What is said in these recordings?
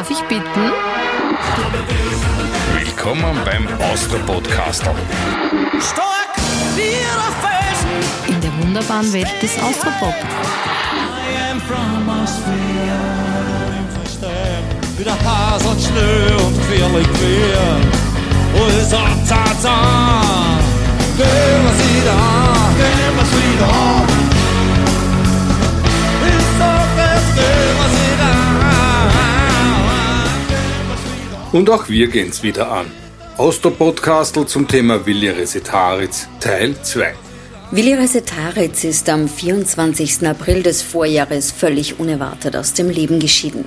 darf ich bitten? Willkommen beim Austro-Podcastel. Stark wie der Felsen. In der wunderbaren Welt des Austropop. I am from Austria. Wieder Has und Schnee und quirlig quer. Wo ist er, Tata? Gehen wir sie da, gehen wir sie da. Ich sag es, gehen wir Und auch wir gehen's wieder an. Austro-Podcastel zum Thema Vilja Resetaritz, Teil 2. Willi Resetaritz ist am 24. April des Vorjahres völlig unerwartet aus dem Leben geschieden.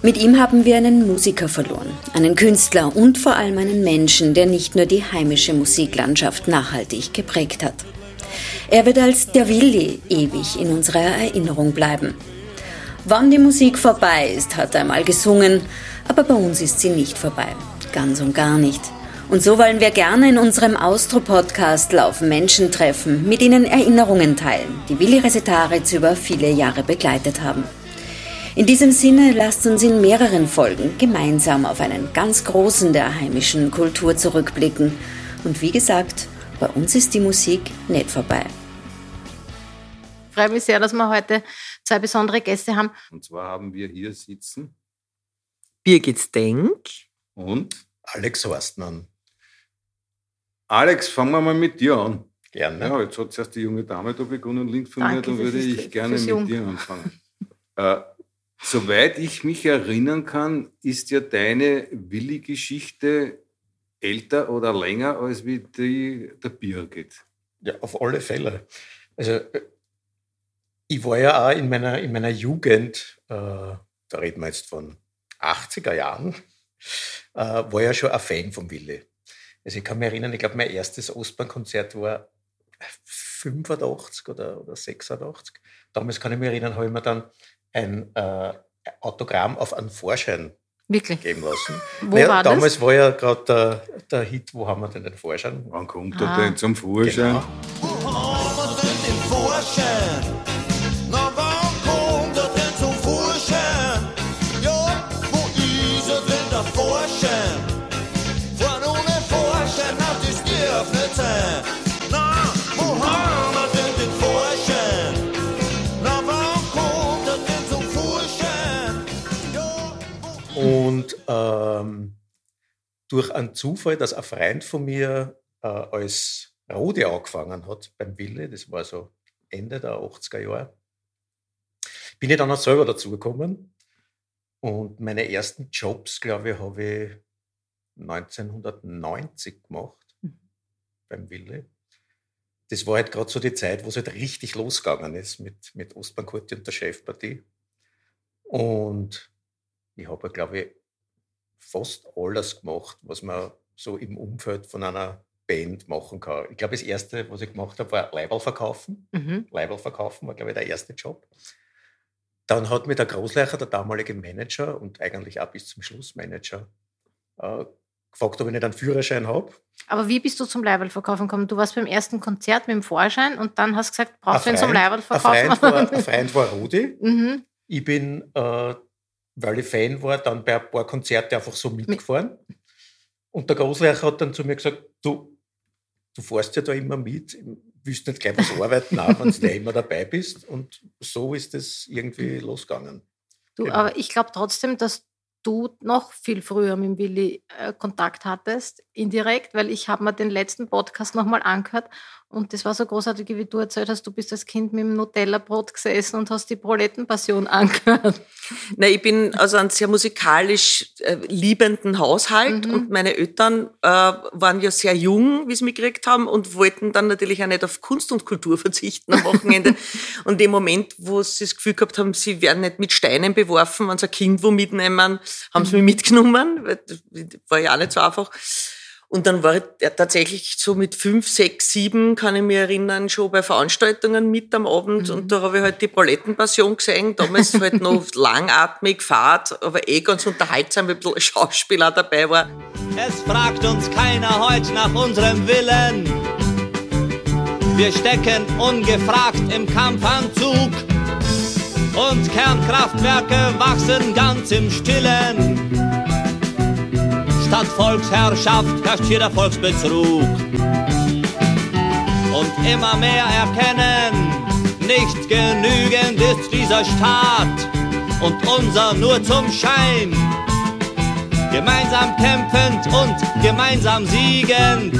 Mit ihm haben wir einen Musiker verloren, einen Künstler und vor allem einen Menschen, der nicht nur die heimische Musiklandschaft nachhaltig geprägt hat. Er wird als der Willi ewig in unserer Erinnerung bleiben. Wann die Musik vorbei ist, hat er einmal gesungen, aber bei uns ist sie nicht vorbei. Ganz und gar nicht. Und so wollen wir gerne in unserem Austro-Podcast auf Menschen treffen, mit ihnen Erinnerungen teilen, die Willi Resetaritz über viele Jahre begleitet haben. In diesem Sinne lasst uns in mehreren Folgen gemeinsam auf einen ganz großen der heimischen Kultur zurückblicken. Und wie gesagt, bei uns ist die Musik nicht vorbei. Ich freue mich sehr, dass wir heute zwei besondere Gäste haben. Und zwar haben wir hier sitzen Birgit Denk. und Alex Horstmann. Alex, fangen wir mal mit dir an. Gerne. Ja, jetzt hat zuerst die junge Dame da begonnen, links von mir, Danke, dann würde ich gerne fürs mit Jung. dir anfangen. äh, soweit ich mich erinnern kann, ist ja deine Willi-Geschichte älter oder länger als wie die der Birgit. Ja, auf alle Fälle. Also, äh, ich war ja auch in meiner, in meiner Jugend, äh, da reden wir jetzt von 80er Jahren, äh, war ja schon ein Fan von Willi. Also ich kann mich erinnern, ich glaube, mein erstes Ostbahnkonzert war 85 oder, oder 86. Damals kann ich mich erinnern, habe ich mir dann ein äh, Autogramm auf einen Vorschein Wirklich. geben lassen. Wo Naja, war das? damals war ja gerade der, der Hit, wo haben wir denn den Vorschein? Wann kommt Ah. er denn zum Vorschein? Genau. Haben wir denn den Vorschein? Durch einen Zufall, dass ein Freund von mir äh, als Rode angefangen hat beim Wille, das war so Ende der 80er Jahre, bin ich dann auch selber dazugekommen. Und meine ersten Jobs, glaube ich, habe ich 1990 gemacht beim Wille. Das war halt gerade so die Zeit, wo es halt richtig losgegangen ist mit, mit Ostbankurti und der Chefpartie. Und ich habe, glaube ich, fast alles gemacht, was man so im Umfeld von einer Band machen kann. Ich glaube, das erste, was ich gemacht habe, war Leiberl verkaufen. Mhm. Leiberl verkaufen war, glaube ich, der erste Job. Dann hat mir der Großleicher, der damalige Manager und eigentlich auch bis zum Schluss Manager, äh, gefragt, ob ich nicht einen Führerschein habe. Aber wie bist du zum Leiberlverkaufen gekommen? Du warst beim ersten Konzert mit dem Vorschein und dann hast du gesagt, brauchst du ihn zum ein Leiberlverkaufen? Freund war, ein Freund war Rudi. mhm. Ich bin, äh, weil ich Fan war, dann bei ein paar Konzerten einfach so mitgefahren. Und der Großlehrer hat dann zu mir gesagt, du, du fährst ja da immer mit, willst nicht gleich was arbeiten, auch wenn du immer dabei bist. Und so ist es irgendwie losgegangen. Du, Genau. aber ich glaube trotzdem, dass du noch viel früher mit Willi äh, Kontakt hattest, indirekt, weil ich habe mir den letzten Podcast nochmal angehört und das war so großartig, wie du erzählt hast, du bist als Kind mit dem Nutella-Brot gesessen und hast die Prolettenpassion angehört. Na, ich bin also ein sehr musikalisch äh, liebenden Haushalt Mhm. und meine Eltern äh, waren ja sehr jung, wie sie mich gekriegt haben und wollten dann natürlich auch nicht auf Kunst und Kultur verzichten am Wochenende. und im Moment, wo sie das Gefühl gehabt haben, sie werden nicht mit Steinen beworfen, wenn sie ein Kind wo mitnehmen, haben sie mich mitgenommen, weil das war ja auch nicht so einfach. Und dann war ich tatsächlich so mit fünf, sechs, sieben, kann ich mich erinnern, schon bei Veranstaltungen mit am Abend. Und da habe ich halt die Prolettenpassion gesehen. Damals halt noch langatmig, fad, aber eh ganz unterhaltsam, weil ein bisschen Schauspieler dabei war. Es fragt uns keiner heute nach unserem Willen. Wir stecken ungefragt im Kampfanzug und Kernkraftwerke wachsen ganz im Stillen. Statt Volksherrschaft herrscht hier der Volksbetrug. Und immer mehr erkennen, nicht genügend ist dieser Staat und unser nur zum Schein. Gemeinsam kämpfend und gemeinsam siegend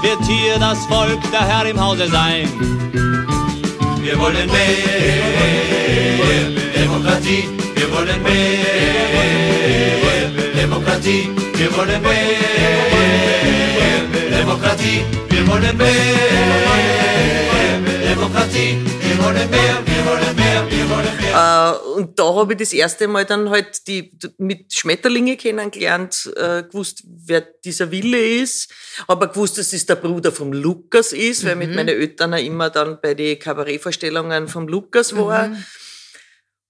wird hier das Volk der Herr im Hause sein. Wir wollen mehr Demokratie, wir wollen mehr Demokratie, wir wollen mehr Demokratie, wir wollen mehr Demokratie, wir wollen mehr, wir wollen mehr, wir wollen mehr. Äh, und da habe ich das erste Mal dann halt die mit Schmetterlinge kennengelernt, äh, gewusst, wer dieser Wille ist, aber gewusst, dass es der Bruder vom Lukas ist, weil mit meinen Eltern auch immer dann bei den Kabarettvorstellungen vom Lukas war.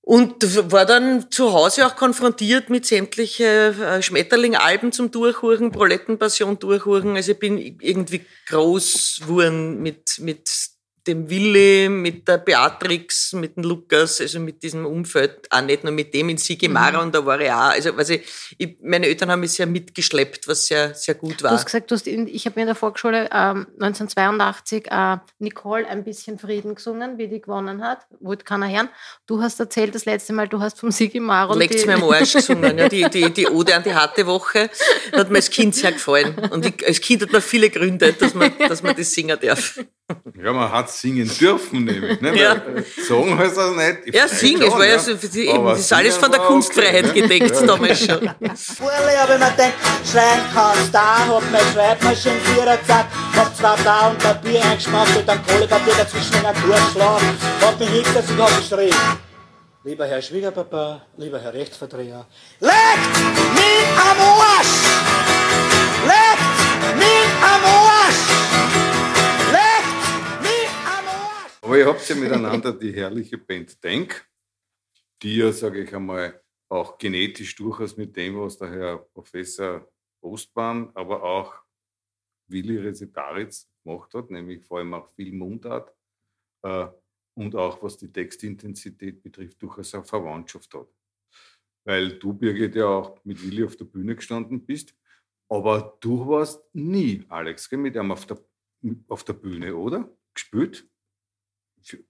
Und war dann zu Hause auch konfrontiert mit sämtliche äh, Schmetterling-Alben zum Durchhuren, Prolettenpassion durchhuren. Also ich bin irgendwie groß geworden mit, mit dem Willi, mit der Beatrix, mit dem Lukas, also mit diesem Umfeld, auch nicht nur mit dem in Sigemara Mhm. und da war ich auch. Also, weiß ich, ich, meine Eltern haben mich sehr mitgeschleppt, was sehr, sehr gut Du war. hast gesagt, du hast in, ich habe in der Volksschule ähm, 1982 äh, Nicole ein bisschen Frieden gesungen, wie die gewonnen hat. Wollte keiner hören. Du hast erzählt das letzte Mal, du hast vom Sigi Maro Leckt's mir am Arsch gesungen. Ja, die, die, die Ode an die harte Woche hat mir als Kind sehr gefallen. Und ich, als Kind hat man viele Gründe, dass man, dass man das singen darf. Ja, man hat singen dürfen, nämlich. Ne? Ja. Sagen heißt das nicht. Ich Ja, singen, schon, es war ja ja. so, das Aber ist alles von der Kunstfreiheit okay, gedeckt Ja. damals schon. Urli, aber man denkt, schreien kannst da, hab meine Schreibmaschine vierer zack, hab zwei Blau und Papier eingeschmackt und dann Kohlepapier dazwischen in einen Kurzschlag, hab mich hingesetzt und hab geschrien. Lieber Herr Schwiegerpapa, lieber Herr Rechtsverdreher, legt mich am Arsch! Legt Aber ihr habt ja miteinander die herrliche Band Denk, die ja, sage ich einmal, auch genetisch durchaus mit dem, was der Herr Professor Ostbahn, aber auch Willi Resetaritz gemacht hat, nämlich vor allem auch viel Mundart äh, und auch was die Textintensität betrifft, durchaus eine Verwandtschaft hat. Weil du, Birgit, ja auch mit Willi auf der Bühne gestanden bist, aber du warst nie, Alex, mit ihm auf der, auf der Bühne, oder? Gespielt?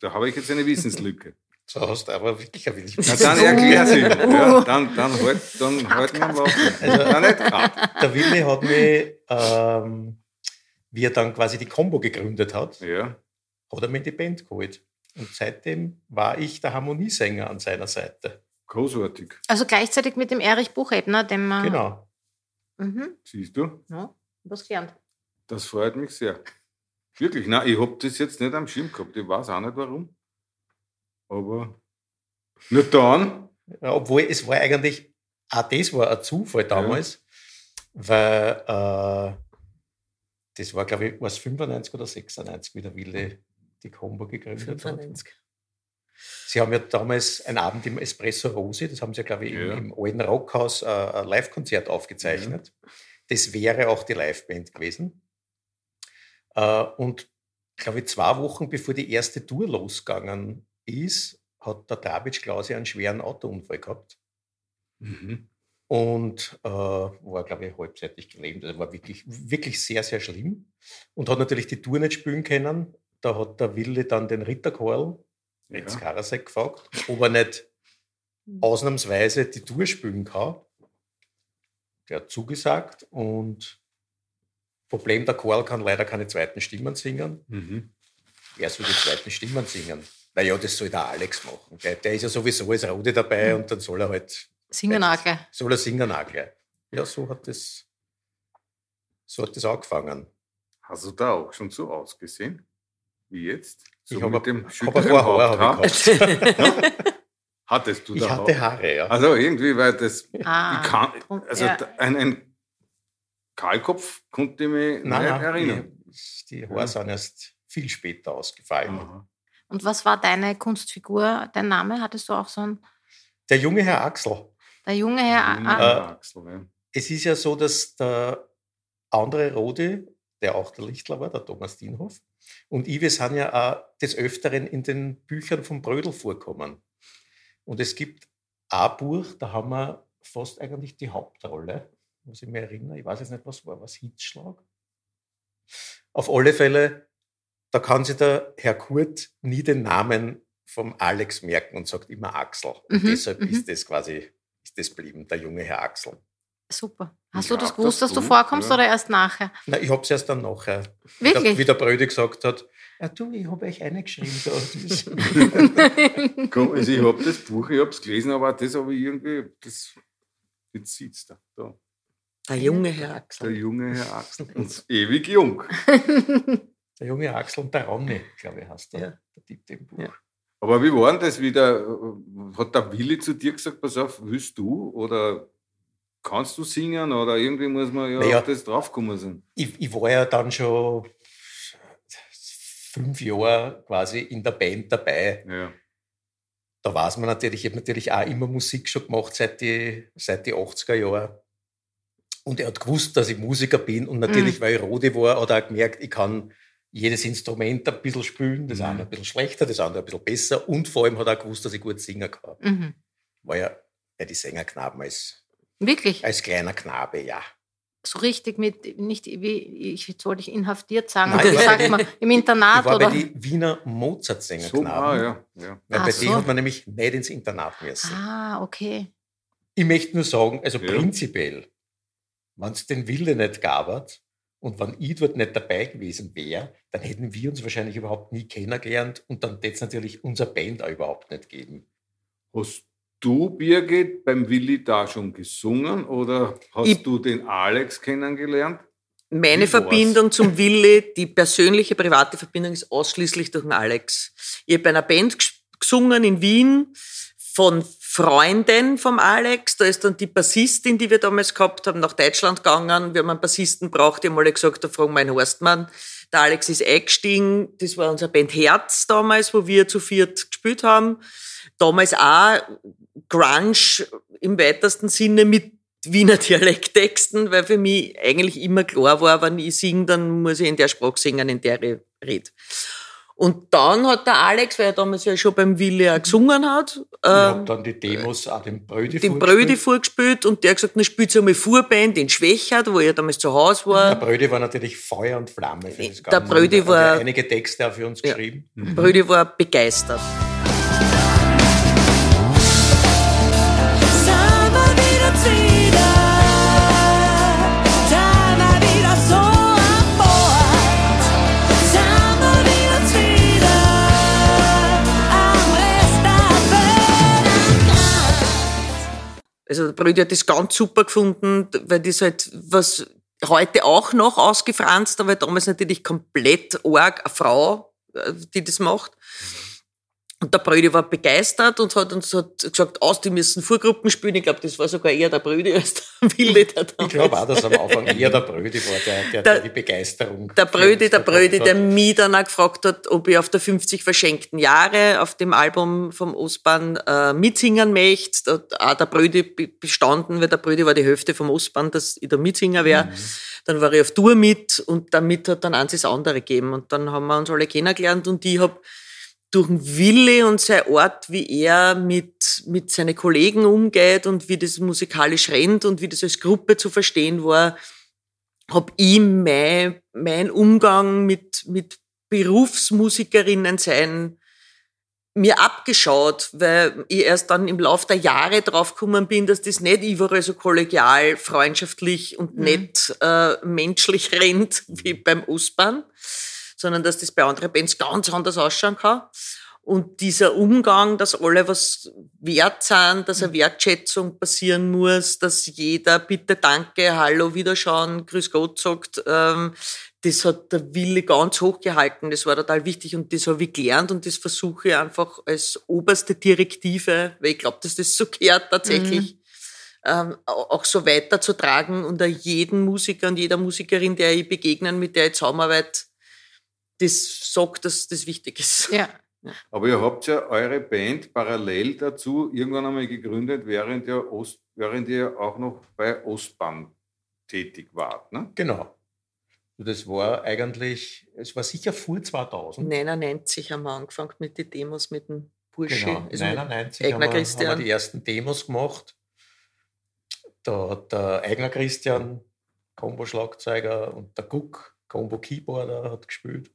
Da habe ich jetzt eine Wissenslücke. So hast du aber wirklich ein wenig. Na, dann erklär sie. Ja, dann, dann halt, dann halt wir mal auf. Also- Nein, nicht grad. Der Willi hat mich, ähm, wie er dann quasi die Combo gegründet hat, Ja, hat er in die Band geholt. Und seitdem war ich der Harmoniesänger an seiner Seite. großartig. Also gleichzeitig mit dem Erich Buchebner, dem man. Genau. Mhm. Siehst du? Ja, was gelernt. Das freut mich sehr. Wirklich, nein, ich habe das jetzt nicht am Schirm gehabt. Ich weiß auch nicht warum. Aber nur dann. Ja, obwohl es war eigentlich, auch das war ein Zufall damals, weil äh, das war, glaube ich, war es 95 oder 96, wie der Willi die Combo gegründet hat. 95. Sie haben ja damals einen Abend im Espresso Rosi, das haben sie, glaube ich, Ja. im, im alten Rockhaus äh, ein Live-Konzert aufgezeichnet. Das wäre auch die Liveband gewesen. Äh, und glaube ich, zwei Wochen bevor die erste Tour losgegangen ist, hat der David Klausi einen schweren Autounfall gehabt Mhm. und äh, war, glaube ich, halbseitig gelähmt. Also war wirklich, wirklich sehr, sehr schlimm und hat natürlich die Tour nicht spielen können. Da hat der Willi dann den Ritterkarl, jetzt Ja. Karasek, gefragt, ob er nicht ausnahmsweise die Tour spielen kann. Der hat zugesagt und Problem, der Karl kann leider keine zweiten Stimmen singen. Mhm. Wer soll die zweiten Stimmen singen? Naja, das soll der Alex machen. Der, der ist ja sowieso als Rode dabei und dann soll er halt Singen auch gleich. soll er singen auch gleich. Ja, so hat das, so hat das angefangen. Hast du da auch schon so ausgesehen? Wie jetzt? So ich habe mit dem hab ein paar Haare hab ich gehabt. Hattest du Ich da hatte auch? Haare, ja. Also irgendwie, weil das, Ah, ich kann, also ja. ein, ein Kahlkopf konnte ich mich Nein, nicht nein, erinnern. Die, die Haare sind erst viel später ausgefallen. Aha. Und was war deine Kunstfigur, dein Name? Hattest du auch so einen, Der junge Herr Axel. der junge Herr? Mhm. Ah, Äh, Axel, ja. Es ist ja so, dass der andere Rode, der auch der Lichtler war, der Thomas Dienhoff, Und ich, wir sind ja auch des Öfteren in den Büchern von Brödel vorkommen. Und es gibt ein Buch, da haben wir fast eigentlich die Hauptrolle, muss ich mich erinnere. Ich weiß jetzt nicht, was war, was Hitzschlag? Auf alle Fälle, da kann sich der Herr Kurt nie den Namen vom Alex merken und sagt immer Axel. Und Mhm, deshalb mhm. ist das quasi, ist das blieben, der junge Herr Axel. Super. Hast Ja, du das das gewusst, dass du vorkommst ja. oder erst nachher? Na, ich habe es erst dann nachher, wie der, Wirklich? wie der Brödi gesagt hat, ja, du, ich habe euch eingeschrieben. Da. Das- Komm, also ich habe das Buch, ich habe es gelesen, aber das habe ich irgendwie, das, jetzt sitzt er da, Der junge Herr der Axel. junge Herr Axel. Und ewig jung. der junge Axel und der Ronny, glaube ich, heißt der, Ja. der Typ im Buch. Ja. Aber wie war denn das wieder? Hat der Willi zu dir gesagt, pass auf, willst du oder kannst du singen oder irgendwie muss man ja Naja. auf das draufkommen sein. ich, ich war ja dann schon fünf Jahre quasi in der Band dabei. Ja. Da weiß man natürlich, ich habe natürlich auch immer Musik schon gemacht seit die, seit die 80er Jahren. Und er hat gewusst, dass ich Musiker bin. Und natürlich, weil ich Rode war, hat er auch gemerkt, ich kann jedes Instrument ein bisschen spielen. Das eine ein bisschen schlechter, das andere ein bisschen besser. Und vor allem hat er auch gewusst, dass ich gut singen kann. Mhm. War ja bei die Sängerknaben als, Wirklich? als kleiner Knabe, ja. So richtig mit, nicht wie, ich jetzt wollte ich inhaftiert sagen, Nein, aber ich war sag bei mal, im Internat Ich war oder? bei den Wiener So, Mozart-Sängerknaben. ah, ja, ja. Weil Ach bei so. denen hat man nämlich nicht ins Internat müssen. Ah, okay. Ich möchte nur sagen, also Ja. prinzipiell, wenn es den Wille nicht gab und wenn ich dort nicht dabei gewesen wäre, dann hätten wir uns wahrscheinlich überhaupt nie kennengelernt und dann hätte es natürlich unser Band auch überhaupt nicht geben. Hast du, Birgit, beim Willi da schon gesungen oder hast Ich- du den Alex kennengelernt? Meine? Verbindung zum Willi, die persönliche, private Verbindung ist ausschließlich durch den Alex. Ich habe bei einer Band ges- gesungen in Wien von Freunden vom Alex. Da ist dann die Bassistin, die wir damals gehabt haben, nach Deutschland gegangen. Wir haben einen Bassisten braucht. Die haben alle gesagt, da fragen wir einen Horstmann. Der Alex ist eingestiegen. Das war unser Band Herz damals, wo wir zu viert gespielt haben. Damals auch Grunge im weitesten Sinne mit Wiener Dialekttexten, weil für mich eigentlich immer klar war, wenn ich singe, dann muss ich in der Sprache singen, in der ich rede. Und dann hat der Alex, weil er damals ja schon beim Willi auch gesungen hat, ähm, dann die Demos auch dem Brödi den vorgespielt. Brödi vorgespielt und der hat gesagt, dann spielt einmal Vorband in Schwächert, wo er damals zu Hause Der war. Brödi war natürlich Feuer und Flamme für das Der Ganze. Brödi Und er hat war- einige Texte auch für uns Ja. geschrieben. Brödi war begeistert. Also der Brödi hat das ganz super gefunden, weil das halt was heute auch noch ausgefranst, aber damals natürlich komplett arg eine Frau, äh, die das macht. Und der Brödi war begeistert und hat uns hat gesagt, aus, die müssen Vorgruppen spielen. Ich glaube, das war sogar eher der Brödi als der Willi. Der Ich glaube auch, dass am Anfang eher der Brödi war, der, der, der die Begeisterung. Der Brödi, der Brödi, der mich dann auch gefragt hat, ob ich auf der 50 verschenkten Jahre auf dem Album vom Ostbahn äh, mitsingen möchte. Da hat auch der Brödi be- bestanden, weil der Brödi war die Hälfte vom Ostbahn, dass ich da Mitsinger wäre. Dann war ich auf Tour mit und damit hat dann eins das andere gegeben. Und dann haben wir uns alle kennengelernt und ich habe durch den Wille und sein Ort, wie er mit, mit seinen Kollegen umgeht und wie das musikalisch rennt und wie das als Gruppe zu verstehen war, hab ich mein, mein Umgang mit, mit Berufsmusikerinnen sein mir abgeschaut, weil ich erst dann im Lauf der Jahre draufgekommen bin, dass das nicht überall so kollegial, freundschaftlich und nett äh, menschlich rennt wie beim Ostbahn, sondern dass das bei anderen Bands ganz anders ausschauen kann. Und dieser Umgang, dass alle was wert sind, dass eine Wertschätzung passieren muss, dass jeder bitte danke, hallo, wiederschauen, grüß Gott sagt, ähm, das hat der Wille ganz hoch gehalten. Das war total wichtig und das habe ich gelernt und das versuche ich einfach als oberste Direktive, weil ich glaube, dass das so gehört tatsächlich, ähm, au- auch so weiterzutragen und jeden Musiker und jeder Musikerin, der ich begegnen, mit der ich zusammenarbeite, das sagt, dass das wichtig ist. Ja. Aber ihr habt ja eure Band parallel dazu irgendwann einmal gegründet, während ihr, Ost, während ihr auch noch bei Ostbahn tätig wart. Ne? Genau. Das war eigentlich, es war sicher vor 2000. 99 haben wir angefangen mit den Demos mit dem Bursche. Genau, also mit 99 Eigner haben wir, haben wir Christian. die ersten Demos gemacht. Da hat der Eigner Christian, Combo-Schlagzeuger, und der Guck, Combo-Keyboarder, hat gespielt.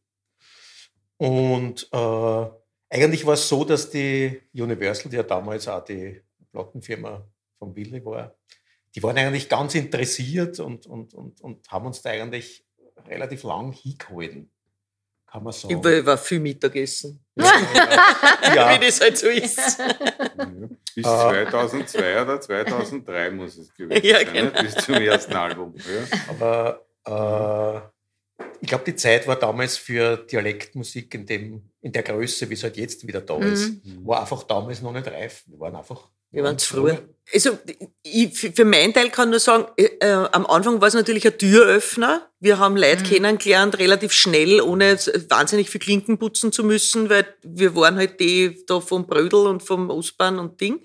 Und äh, eigentlich war es so, dass die Universal, die ja damals auch die Plattenfirma von Willi war, die waren eigentlich ganz interessiert und, und, und, und haben uns da eigentlich relativ lang hingehalten, kann man sagen. Ich war, viel Mittagessen. ja, Wie das halt so ist. Bis Ah. 2002 oder 2003 muss es gewesen Ja, sein, ne? genau. bis zum ersten Album. Ja. Aber äh, ich glaube, die Zeit war damals für Dialektmusik in, dem, in der Größe, wie es halt jetzt wieder da ist, war einfach damals noch nicht reif. Wir waren einfach. Wir waren zu früh. Also, ich, für meinen Teil kann nur sagen, äh, äh, am Anfang war es natürlich ein Türöffner. Wir haben Leute kennengelernt, relativ schnell, ohne wahnsinnig viel Klinken putzen zu müssen, weil wir waren halt die da vom Brödel und vom Ostbahn und Ding.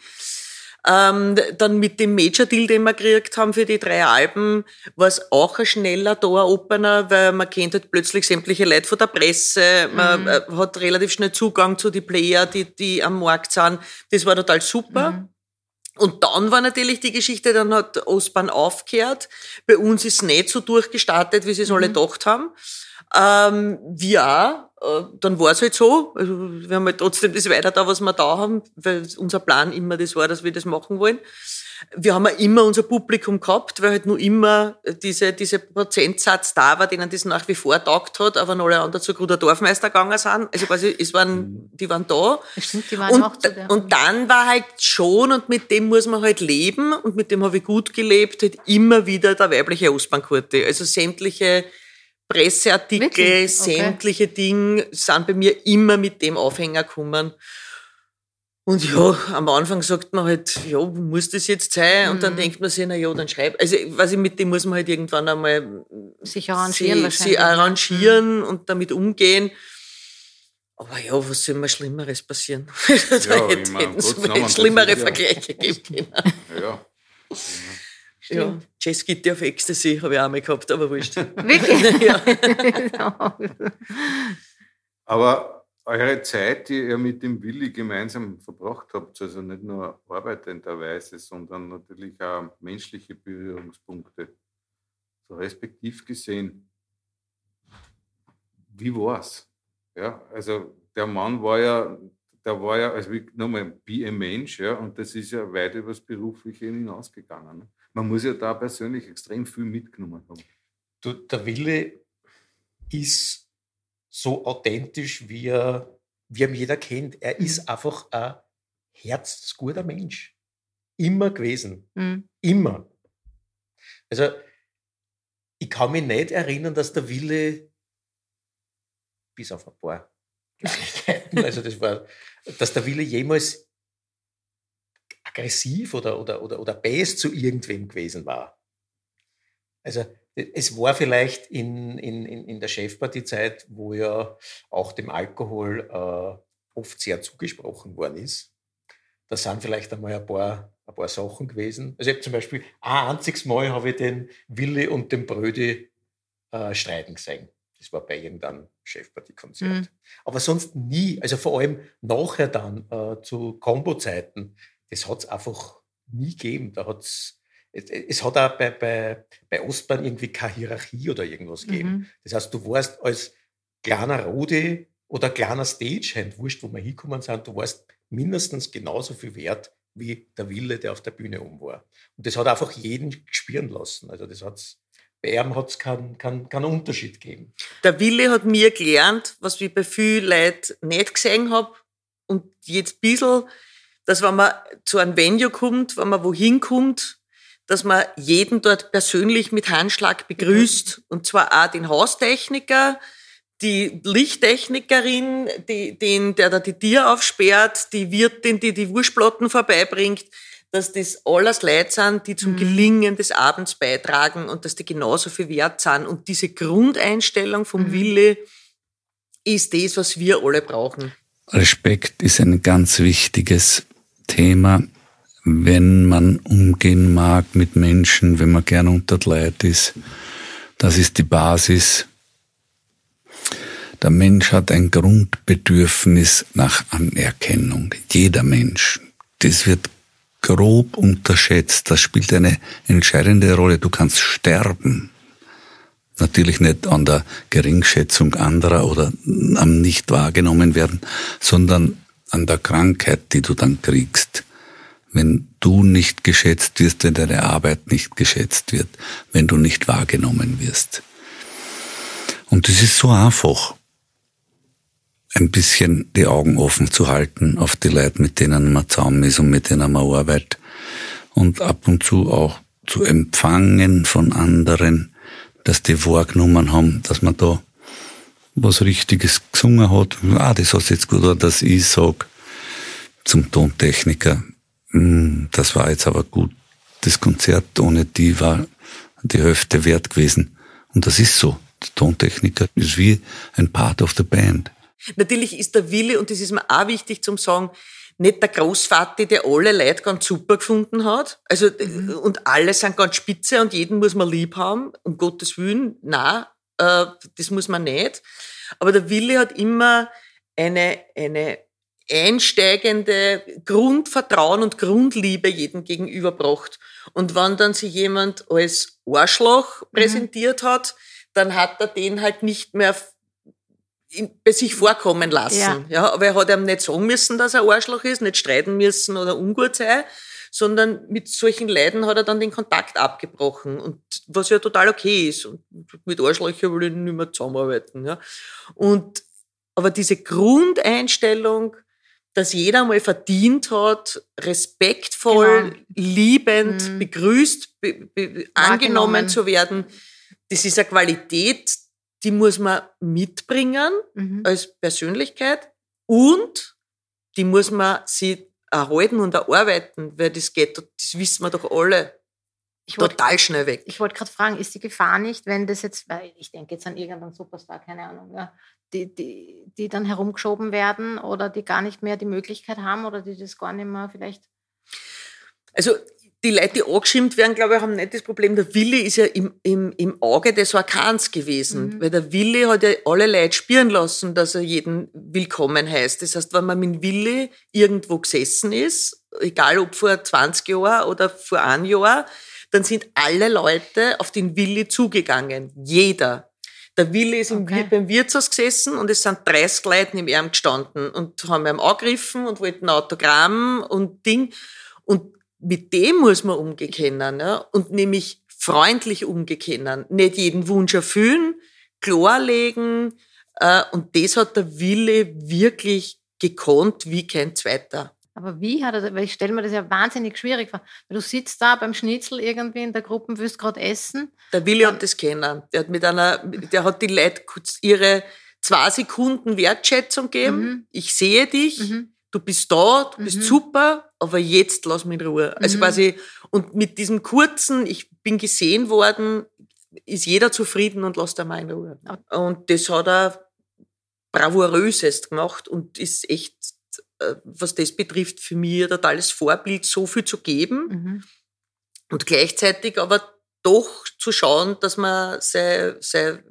Ähm, dann mit dem Major-Deal, den wir gekriegt haben für die drei Alben, war es auch ein schneller Door-Opener, weil man kennt halt plötzlich sämtliche Leute von der Presse, man äh, hat relativ schnell Zugang zu den Player, die, die am Markt sind. Das war total super. Und dann war natürlich die Geschichte, dann hat Ostbahn aufgehört. Bei uns ist nicht so durchgestartet, wie sie es alle gedacht haben. Ähm, wir auch. Äh, Dann war es halt so. Also wir haben halt trotzdem das weiter da, was wir da haben, weil unser Plan immer das war, dass wir das machen wollen. Wir haben ja immer unser Publikum gehabt, weil halt nur immer diese, diese Prozentsatz da war, denen das nach wie vor taugt hat, aber noch alle anderen zu Gruder Dorfmeister gegangen sind. Also quasi, es waren, die waren da. Stimmt, die waren Und, auch zu der. und dann war halt schon, und mit dem muss man halt leben, und mit dem habe ich gut gelebt, halt immer wieder der weibliche Ostbahnkurte. Also sämtliche Presseartikel? Okay. sämtliche Dinge sind bei mir immer mit dem Aufhänger gekommen. Und ja, am Anfang sagt man halt, ja, muss das jetzt sein? Und Mhm. dann denkt man sich, na ja, dann schreib. Also, weiß ich, mit dem muss man halt irgendwann einmal sich arrangieren sie, wahrscheinlich. sie arrangieren und damit umgehen. Aber ja, was soll mal Schlimmeres passieren? da Ja, hätte ich mein, hätten es das schlimmere ja- Vergleiche geben können. Ja. Ja, Jazz Gitti auf Ecstasy habe ich auch mal gehabt, aber wurscht. Wirklich? ja. Aber eure Zeit, die ihr mit dem Willi gemeinsam verbracht habt, also nicht nur arbeitenderweise, sondern natürlich auch menschliche Berührungspunkte, so respektiv gesehen, wie war's? Ja, also der Mann war ja, der war ja, also nochmal, wie ein Mensch, ja, und das ist ja weit übers Berufliche hinausgegangen. Ne? Man muss ja da persönlich extrem viel mitgenommen haben. Du, der Wille ist so authentisch, wie er, wie ihn jeder kennt. Er ist einfach ein herzguter Mensch. Immer gewesen. Mhm. Immer. Also, ich kann mich nicht erinnern, dass der Wille, bis auf ein paar Kleinigkeiten, also das war, dass der Wille jemals aggressiv oder, oder, oder, oder bäs zu irgendwem gewesen war. Also es war vielleicht in, in, in der Chefpartiezeit, wo ja auch dem Alkohol äh, oft sehr zugesprochen worden ist. Da sind vielleicht einmal ein paar, ein paar Sachen gewesen. Also ich habe zum Beispiel ein einziges Mal habe ich den Willi und den Brödi äh, streiten gesehen. Das war bei irgendeinem Chefpartiekonzert. Mhm. Aber sonst nie, also vor allem nachher dann äh, zu Kombo-Zeiten, das hat es einfach nie gegeben. Da hat's, es, es hat auch bei, bei, bei Ostbahn irgendwie keine Hierarchie oder irgendwas gegeben. Mhm. Das heißt, du warst als kleiner Rode oder kleiner Stagehand, wurscht, wo wir hinkommen sind, du warst mindestens genauso viel wert wie der Wille, der auf der Bühne um war. Und das hat einfach jeden spüren lassen. Also das hat's, bei ihm hat es keinen kein, keinen Unterschied gegeben. Der Wille hat mir gelernt, was ich bei vielen Leuten nicht gesehen habe. Und jetzt ein bisschen, dass wenn man zu einem Venue kommt, wenn man wohin kommt, dass man jeden dort persönlich mit Handschlag begrüßt. Und zwar auch den Haustechniker, die Lichttechnikerin, die, den, der da die Tier aufsperrt, die Wirtin, die die Wurstplatten vorbeibringt, dass das alles Leute sind, die zum Gelingen des Abends beitragen und dass die genauso viel wert sind. Und diese Grundeinstellung vom Wille ist das, was wir alle brauchen. Respekt ist ein ganz wichtiges Thema, wenn man umgehen mag mit Menschen, wenn man gern unter Leute ist. Das ist die Basis Der Mensch hat ein Grundbedürfnis nach Anerkennung. Jeder Mensch. Das wird grob unterschätzt. Das spielt eine entscheidende Rolle. Du kannst sterben. Natürlich nicht an der Geringschätzung anderer oder am nicht wahrgenommen werden, sondern an der Krankheit, die du dann kriegst. Wenn du nicht geschätzt wirst, wenn deine Arbeit nicht geschätzt wird, wenn du nicht wahrgenommen wirst. Und es ist so einfach, ein bisschen die Augen offen zu halten auf die Leute, mit denen man zusammen ist und mit denen man arbeitet. Und ab und zu auch zu empfangen von anderen, dass die wahrgenommen haben, dass man da was Richtiges gesungen hat. Ah, das hast jetzt gut, oder dass ich sag zum Tontechniker, "Hm, das war jetzt aber gut. Das Konzert ohne die war die Hälfte wert gewesen. Und das ist so. Der Tontechniker ist wie ein Part of the Band. Natürlich ist der Wille, und das ist mir auch wichtig zum sagen, nicht der Großvater, der alle Leute ganz super gefunden hat. Also, und alle sind ganz spitze und jeden muss man lieb haben, um Gottes Willen. Nein, äh, das muss man nicht. Aber der Wille hat immer eine, eine einsteigende Grundvertrauen und Grundliebe jedem gegenüberbracht. Und wenn dann sich jemand als Arschloch präsentiert hat, dann hat er den halt nicht mehr in, bei sich vorkommen lassen. Ja. Ja. aber er hat ihm nicht sagen müssen, dass er Arschloch ist, nicht streiten müssen oder ungut sei, sondern mit solchen Leiden hat er dann den Kontakt abgebrochen. Und was ja total okay ist. Und mit Arschlöchern will ich nicht mehr zusammenarbeiten. Ja. Und, aber diese Grundeinstellung, dass jeder mal verdient hat, respektvoll, Genau. liebend, Mhm. begrüßt, be, be, angenommen zu werden, das ist eine Qualität, die muss man mitbringen Mhm. als Persönlichkeit und die muss man sich erhalten und erarbeiten, weil das geht, das wissen wir doch alle, Ich total schnell weg. ich wollte gerade fragen, ist die Gefahr nicht, wenn das jetzt, weil ich denke jetzt an irgendeinen Superstar, keine Ahnung, ja, die, die, die dann herumgeschoben werden oder die gar nicht mehr die Möglichkeit haben oder die das gar nicht mehr vielleicht. Also die Leute, die angeschimpft werden, glaube ich, haben nicht das Problem. Der Wille ist ja im, im, im Auge des Orkans gewesen. Mhm. Weil der Wille hat ja alle Leute spüren lassen, dass er jeden willkommen heißt. Das heißt, wenn man mit dem Wille irgendwo gesessen ist, egal ob vor 20 Jahren oder vor einem Jahr, dann sind alle Leute auf den Wille zugegangen. Jeder. Der Wille ist im, Okay. beim Wirtshaus gesessen und es sind 30 Leute neben ihm gestanden und haben ihm angegriffen und wollten Autogramm und Ding. Und mit dem muss man umgehen ja? und nämlich freundlich umgehen. Nicht jeden Wunsch erfüllen, klarlegen, äh, und das hat der Wille wirklich gekonnt wie kein zweiter. Aber wie hat er, das- weil ich stelle mir das ja wahnsinnig schwierig vor. Weil du sitzt da beim Schnitzel irgendwie in der Gruppe, willst gerade essen. Der Wille hat das kennen. Der hat mit einer, der hat die Leute kurz ihre zwei Sekunden Wertschätzung gegeben. Mhm. Ich sehe dich, Mhm. du bist da, du bist Mhm. super, aber jetzt lass mich in Ruhe. Also Mhm. quasi, und mit diesem kurzen, ich bin gesehen worden, ist jeder zufrieden und lässt einmal in Ruhe. Und das hat er bravourösest gemacht und ist echt, was das betrifft, für mich ein totales Vorbild, so viel zu geben Mhm. und gleichzeitig aber doch zu schauen, dass man seine, seine,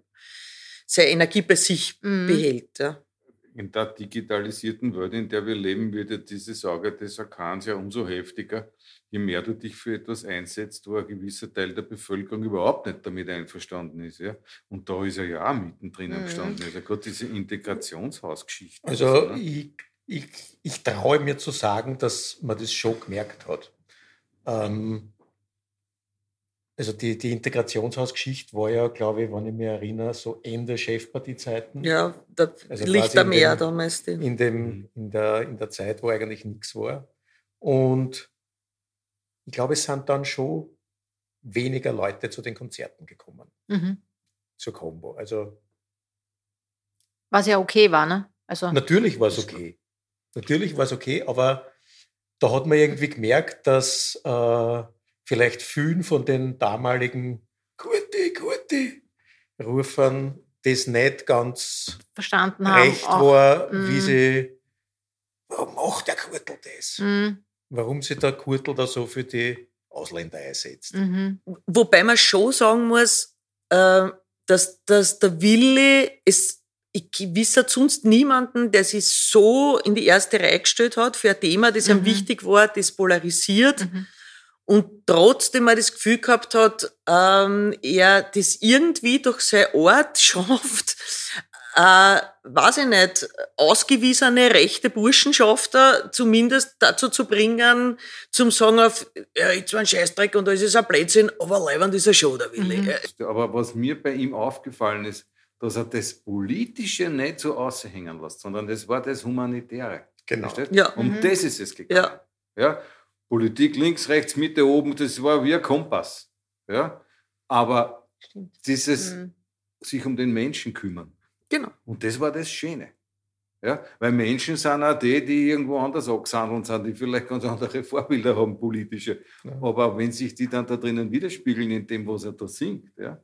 seine Energie bei sich Mhm. behält. Ja. In der digitalisierten Welt, in der wir leben, wird ja diese Sorge des Orkans ja umso heftiger, je mehr du dich für etwas einsetzt, wo ein gewisser Teil der Bevölkerung überhaupt nicht damit einverstanden ist. Ja? Und da ist er ja auch mittendrin Mhm. gestanden. Also gerade diese Integrationshausgeschichte. Also ne? ich, ich, ich traue mir zu sagen, dass man das schon gemerkt hat. Ähm, also die, die Integrationshausgeschichte war ja, glaube ich, wenn ich mich erinnere, so Ende Chefpartiezeiten. Ja, da Also liegt da in mehr damals. Die. in, dem, in, der, in der Zeit, wo eigentlich nichts war. Und ich glaube, es sind dann schon weniger Leute zu den Konzerten gekommen, Mhm. zur Combo. Also Was ja okay war, ne? Also, natürlich war es okay. Natürlich war es okay, aber da hat man irgendwie gemerkt, dass äh, vielleicht vielen von den damaligen Gute, Gute Rufern das nicht ganz verstanden haben. recht auch. war, wie mm. sie, warum macht der Kurtel das? Mhm. warum sich der Kurtel da so für die Ausländer einsetzt. Mhm. Wobei man schon sagen muss, äh, dass, dass der Wille es ich wisse sonst niemanden, der sich so in die erste Reihe gestellt hat für ein Thema, das ihm Mhm. wichtig war, das polarisiert und trotzdem mal das Gefühl gehabt hat, ähm, er das irgendwie durch seine Art schafft, äh, weiß ich nicht, ausgewiesene rechte Burschenschafter zumindest dazu zu bringen, zum sagen auf, ja, jetzt war ein Scheißdreck und alles ist ein Blödsinn, aber leibend ist er schon, der Wille. Mhm. Äh, Aber was mir bei ihm aufgefallen ist, dass er das Politische nicht so aushängen lässt, sondern das war das Humanitäre. Genau. Versteht? Ja. Um Mhm. das ist es gegangen. Ja. Ja? Politik links, rechts, Mitte, oben, das war wie ein Kompass. Ja? Aber Stimmt. dieses Mhm. sich um den Menschen kümmern. Genau. Und das war das Schöne. Ja? Weil Menschen sind auch die, die irgendwo anders angesandelt sind, die vielleicht ganz andere Vorbilder haben, politische. Ja. Aber wenn sich die dann da drinnen widerspiegeln in dem, was er da singt, ja?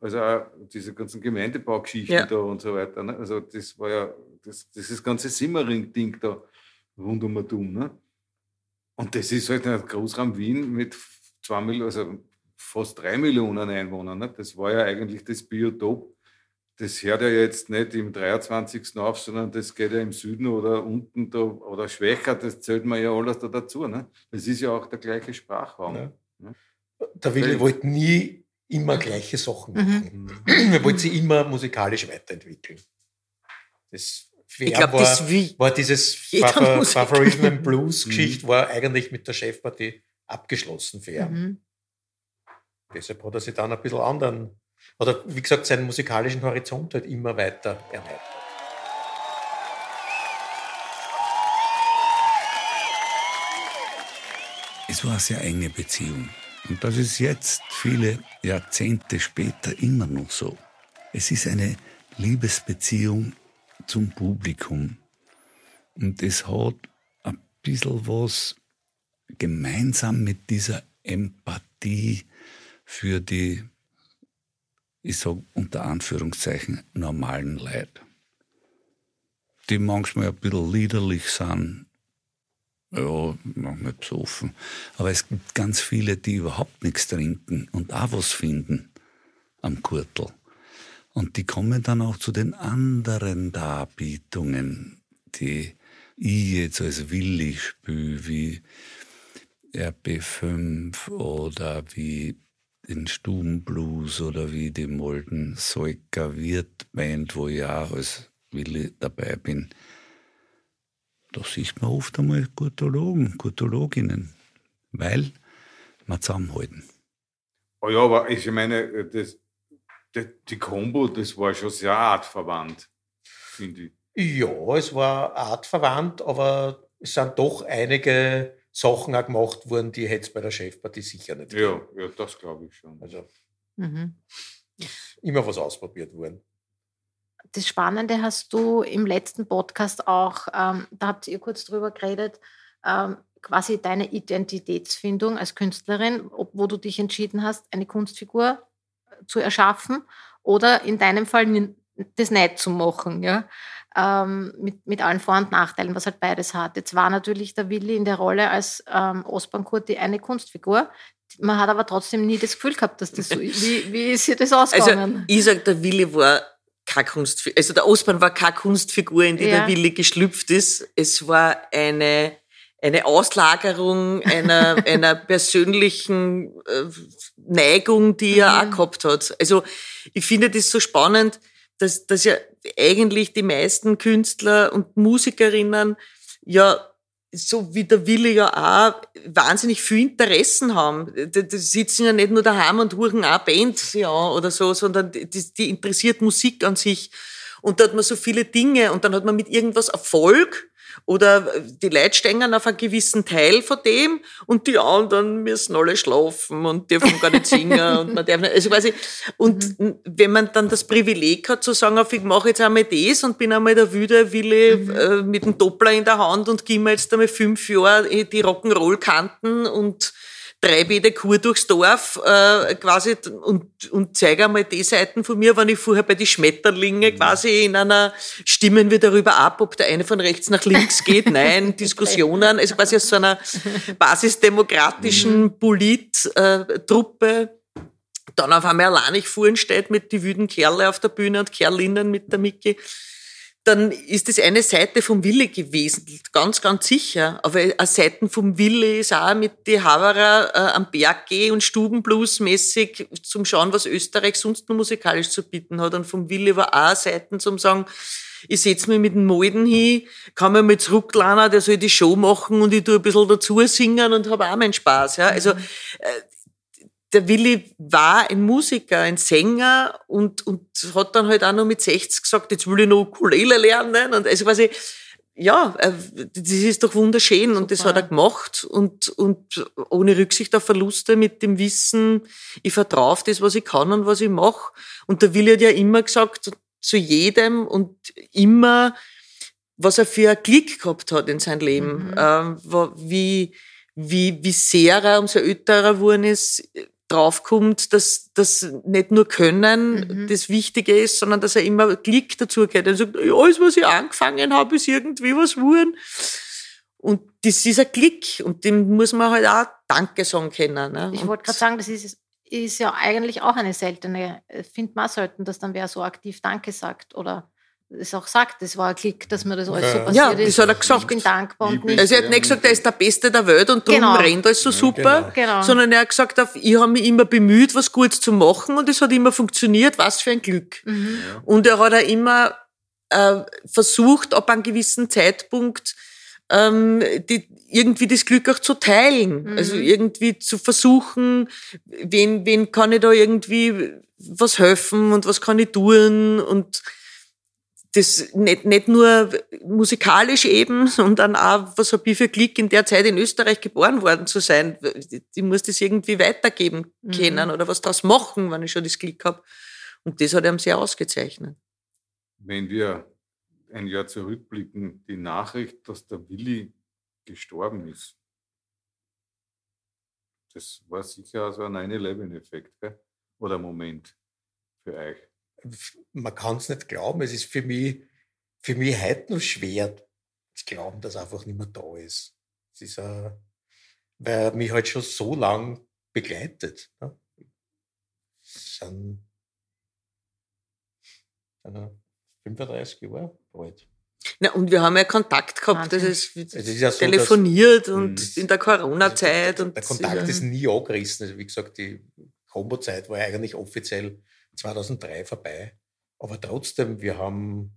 Also auch diese ganzen Gemeindebaugeschichten Ja. da und so weiter, ne? also das war ja das, dieses ganze Simmering-Ding da rund um und um. Ne? Und das ist halt ein Großraum Wien mit zwei Millionen, also fast drei Millionen Einwohnern. Ne? Das war ja eigentlich das Biotop. Das hört ja jetzt nicht im 23. auf, sondern das geht ja im Süden oder unten da, oder schwächer, das zählt man ja alles da dazu. Ne? Das ist ja auch der gleiche Sprachraum. Ja. Ja. Der Willi wollte nie immer gleiche Sachen Mhm. machen. Er wollte sich immer musikalisch weiterentwickeln. Das für Ich ihn glaube, war, das wie war dieses. Pfefferism and Blues Geschichte war eigentlich mit der Chefpartie abgeschlossen für ihn. Mhm. Deshalb hat er sich dann ein bisschen anderen, oder wie gesagt, seinen musikalischen Horizont halt immer weiter erweitert. Es war eine sehr enge Beziehung. Und das ist jetzt, viele Jahrzehnte später, immer noch so. Es ist eine Liebesbeziehung zum Publikum. Und es hat ein bisschen was gemeinsam mit dieser Empathie für die, ich sag unter Anführungszeichen, normalen Leute. Die manchmal ein bisschen liederlich sind, ja, noch nicht besoffen. Aber es gibt ganz viele, die überhaupt nichts trinken und auch was finden am Kurtel. Und die kommen dann auch zu den anderen Darbietungen, die ich jetzt als Willi spüre, wie RB5 oder wie den Stubenblues oder wie die Molden Soika Wirt Band, wo ich auch als Willi dabei bin. Da sieht man oft einmal Gurtologen, Gurtologinnen, weil wir zusammenhalten. Oh ja, aber ich meine, das, die, die Combo, das war schon sehr artverwandt, finde ich. Ja, es war artverwandt, aber es sind doch einige Sachen auch gemacht worden, die hätte es bei der Chefpartie sicher nicht Ja, gegeben. ja das glaube ich schon. Also Mhm. immer was ausprobiert worden. Das Spannende hast du im letzten Podcast auch, ähm, da habt ihr kurz drüber geredet, ähm, quasi deine Identitätsfindung als Künstlerin, ob, wo du dich entschieden hast, eine Kunstfigur äh, zu erschaffen oder in deinem Fall das nicht zu machen, ja. Ähm, mit, mit allen Vor- und Nachteilen, was halt beides hat. Jetzt war natürlich der Willi in der Rolle als ähm, Ostbankurti eine Kunstfigur. Man hat aber trotzdem nie das Gefühl gehabt, dass das so ist. Wie, wie ist dir das Also, ausgegangen? ich sag, der Willi war keine Kunstfigur, also der Ostbahn war keine Kunstfigur, in die Ja. der Willi geschlüpft ist. Es war eine, eine Auslagerung einer, einer persönlichen äh, Neigung, die er Mhm. auch gehabt hat. Also, ich finde das so spannend, dass, dass ja eigentlich die meisten Künstler und Musikerinnen ja so wie der Willi ja auch wahnsinnig viel Interessen haben. Die, die sitzen ja nicht nur daheim und huren auch Bands ja, oder so, sondern die, die interessiert Musik an sich. Und da hat man so viele Dinge und dann hat man mit irgendwas Erfolg oder die Leute stehen auf einen gewissen Teil von dem und die anderen müssen alle schlafen und dürfen gar nicht singen und man darf nicht, also quasi, und wenn man dann das Privileg hat zu sagen, auf, ich mache jetzt einmal das und bin einmal der wüde Willi äh, mit dem Doppler in der Hand und gehe mir jetzt einmal fünf Jahre die Rock'n'Roll-Kanten und treibe jede Kur durchs Dorf äh, quasi und, und zeige einmal die Seiten von mir, wenn ich vorher bei die Schmetterlinge quasi in einer stimmen wir darüber ab, ob der eine von rechts nach links geht. Nein, Diskussionen, also quasi aus so einer basisdemokratischen Polit-Truppe dann auf einmal allein fuhren steht mit die wüden Kerle auf der Bühne und Kerlinnen mit der Mickey, dann ist das eine Seite vom Wille gewesen, ganz, ganz sicher. Aber eine Seite vom Wille ist auch mit die Haverer äh, am Berg gehen und Stubenblues-mäßig zum Schauen, was Österreich sonst noch musikalisch zu bieten hat. Und vom Wille war auch Seiten zum sagen, ich setz mich mit dem Molden hin, kann mir mal zurücklernen, der soll die Show machen und ich tu ein bisschen dazu singen und habe auch meinen Spaß. Ja? Also, äh, der Willi war ein Musiker, ein Sänger und, und hat dann halt auch noch mit 60 gesagt, jetzt will ich noch Ukulele lernen. Und also quasi, ja, äh, das ist doch wunderschön Super. und das hat er gemacht und, und ohne Rücksicht auf Verluste mit dem Wissen, ich vertraue auf das, was ich kann und was ich mache. Und der Willi hat ja immer gesagt, zu jedem und immer, was er für einen Klick gehabt hat in sein Leben, mhm. ähm, wie, wie, wie sehr er, umso älter er geworden ist, draufkommt, dass das nicht nur Können mhm. das Wichtige ist, sondern dass er immer Klick dazu geht. Er sagt, alles, was ich angefangen habe, ist irgendwie was geworden. Und das ist ein Klick und dem muss man halt auch Danke sagen können. Ne? Ich wollte gerade sagen, das ist, ist ja eigentlich auch eine seltene, findet man selten, dass dann wer so aktiv Danke sagt oder es auch sagt, das war ein Klick, dass mir das alles so passiert ja, ist. das hat er gesagt. Ich bin dankbar und nicht. Also er hat nicht gesagt, er ist der Beste der Welt und darum genau. rennt alles so super, genau. sondern er hat gesagt, ich habe mich immer bemüht, was Gutes zu machen und es hat immer funktioniert, was für ein Glück. Mhm. Und er hat auch immer äh, versucht, ab einem gewissen Zeitpunkt ähm, die, irgendwie das Glück auch zu teilen. Mhm. Also irgendwie zu versuchen, wen, wen kann ich da irgendwie was helfen und was kann ich tun und das nicht, nicht nur musikalisch eben, sondern auch, was habe ich für Glück, in der Zeit in Österreich geboren worden zu sein. Ich muss das irgendwie weitergeben mhm. können mhm. oder was daraus machen, wenn ich schon das Glück habe. Und das hat er sehr ausgezeichnet. Wenn wir ein Jahr zurückblicken, die Nachricht, dass der Willi gestorben ist, das war sicher so ein 9-11-Effekt, oder Moment für euch man kann es nicht glauben. Es ist für mich, für mich heute noch schwer zu glauben, dass einfach nicht mehr da ist. Es ist, äh, weil er mich halt schon so lang begleitet. Ne? Sind, sind 35 Jahre alt. Na, und wir haben ja Kontakt gehabt, das ist, also ist ja so, telefoniert und hm. in der Corona-Zeit. Der Kontakt ist nie angerissen. Also wie gesagt, die Combo-Zeit war eigentlich offiziell 2003 vorbei. Aber trotzdem, wir haben,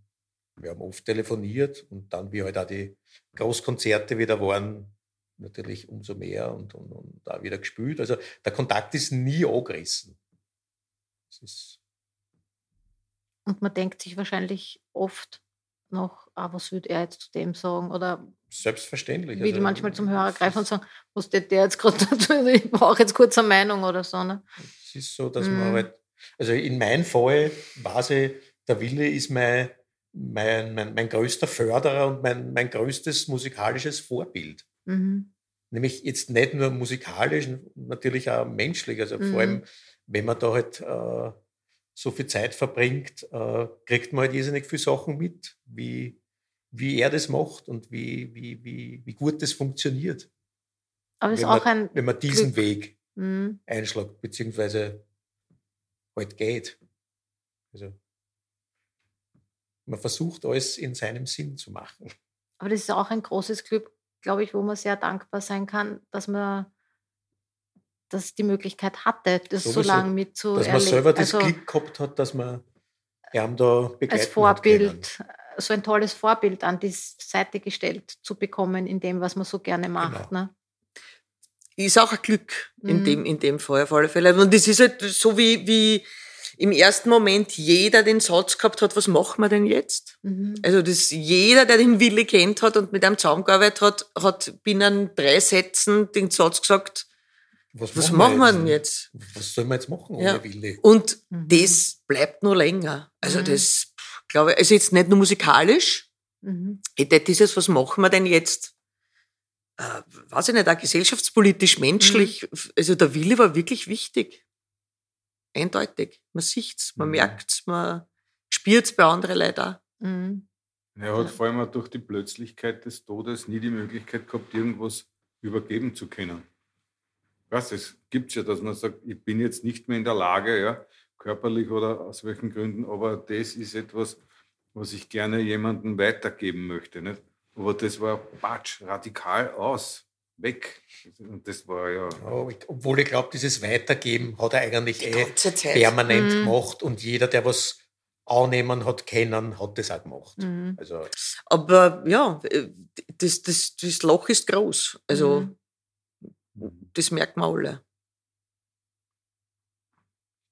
wir haben oft telefoniert und dann, wie halt auch die Großkonzerte wieder waren, natürlich umso mehr und, und, und da wieder gespielt. Also der Kontakt ist nie angerissen. Ist und man denkt sich wahrscheinlich oft noch, ah, was würde er jetzt zu dem sagen? Oder Selbstverständlich. Will also, manchmal zum Hörer greifen und sagen, was steht der jetzt gerade dazu? Ich brauche jetzt kurz eine Meinung oder so. Ne? Es ist so, dass mm. man halt also in meinem Fall weiß ich, der Wille ist mein, mein, mein, mein größter Förderer und mein, mein größtes musikalisches Vorbild. Mhm. Nämlich jetzt nicht nur musikalisch, natürlich auch menschlich. Also mhm. vor allem, wenn man da halt äh, so viel Zeit verbringt, äh, kriegt man halt irrsinnig viele Sachen mit, wie, wie er das macht und wie, wie, wie, wie gut das funktioniert. Aber es ist auch man, ein. Wenn man diesen Glück. Weg mhm. einschlägt, beziehungsweise halt geht. Also man versucht alles in seinem Sinn zu machen. Aber das ist auch ein großes Glück, glaube ich, wo man sehr dankbar sein kann, dass man dass die Möglichkeit hatte, das so, so lange mitzuerleben. Dass man selber das also, Glück gehabt hat, dass man haben da Als Vorbild, so ein tolles Vorbild an die Seite gestellt zu bekommen, in dem, was man so gerne macht. Genau. Ne? Ist auch ein Glück in, mhm. dem, in dem Fall auf alle Fälle. Und das ist halt so wie, wie im ersten Moment jeder den Satz gehabt hat, was machen wir denn jetzt? Mhm. Also das, jeder, der den Willi kennt hat und mit einem zusammengearbeitet hat, hat binnen drei Sätzen den Satz gesagt, was, was machen wir denn jetzt? Was sollen wir jetzt machen ohne ja. Willi? Und mhm. das bleibt nur länger. Also mhm. das, glaube ich, also jetzt nicht nur musikalisch, mhm. dieses, was machen wir denn jetzt? Äh, weiß ich nicht, auch gesellschaftspolitisch, menschlich, mhm. also der Wille war wirklich wichtig. Eindeutig. Man sieht's, man mhm. merkt's, man spürt's bei anderen Leuten auch. Mhm. Er hat vor allem auch durch die Plötzlichkeit des Todes nie die Möglichkeit gehabt, irgendwas übergeben zu können. Was, es gibt ja, dass man sagt, ich bin jetzt nicht mehr in der Lage, ja, körperlich oder aus welchen Gründen, aber das ist etwas, was ich gerne jemandem weitergeben möchte. Nicht? Aber das war Batsch, radikal aus, weg. Und das war ja. Ja, ich- obwohl ich glaube, dieses Weitergeben hat er eigentlich eh permanent Mhm. gemacht und jeder, der was annehmen hat kennen, hat das auch gemacht. Mhm. Also Aber ja, äh, das, das, das Loch ist groß. Also Mhm. das merkt man alle.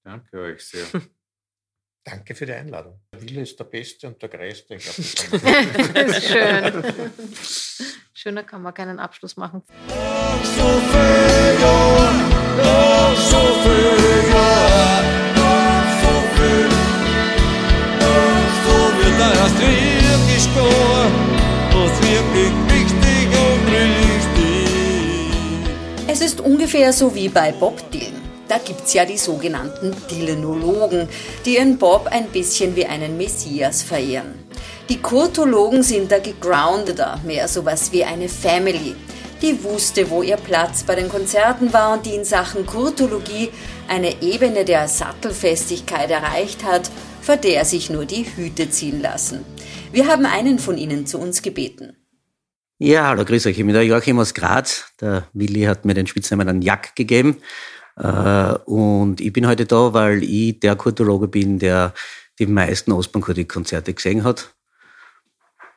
Danke euch sehr. danke für die Einladung. Der Wille ist der Beste und der Größte. Ich glaub, das ist schön. Schöner kann man keinen Abschluss machen. Was wirklich wichtig und richtig ist. Es ist ungefähr so wie bei Bob Dylan. Da gibt's ja die sogenannten Dylanologen, die ihren Bob ein bisschen wie einen Messias verehren. Die Kurtologen sind da gegroundeter, mehr sowas wie eine Family, die wusste, wo ihr Platz bei den Konzerten war und die in Sachen Kurtologie eine Ebene der Sattelfestigkeit erreicht hat, vor der sich nur die Hüte ziehen lassen. Wir haben einen von ihnen zu uns gebeten. Ja, hallo, grüß euch. Ich bin der Joachim aus Graz. Der Willi hat mir den Spitznamen an Jack gegeben. Äh, Und ich bin heute da, weil ich der Kurtologe bin, der die meisten Ostbahnkurti-Konzerte gesehen hat.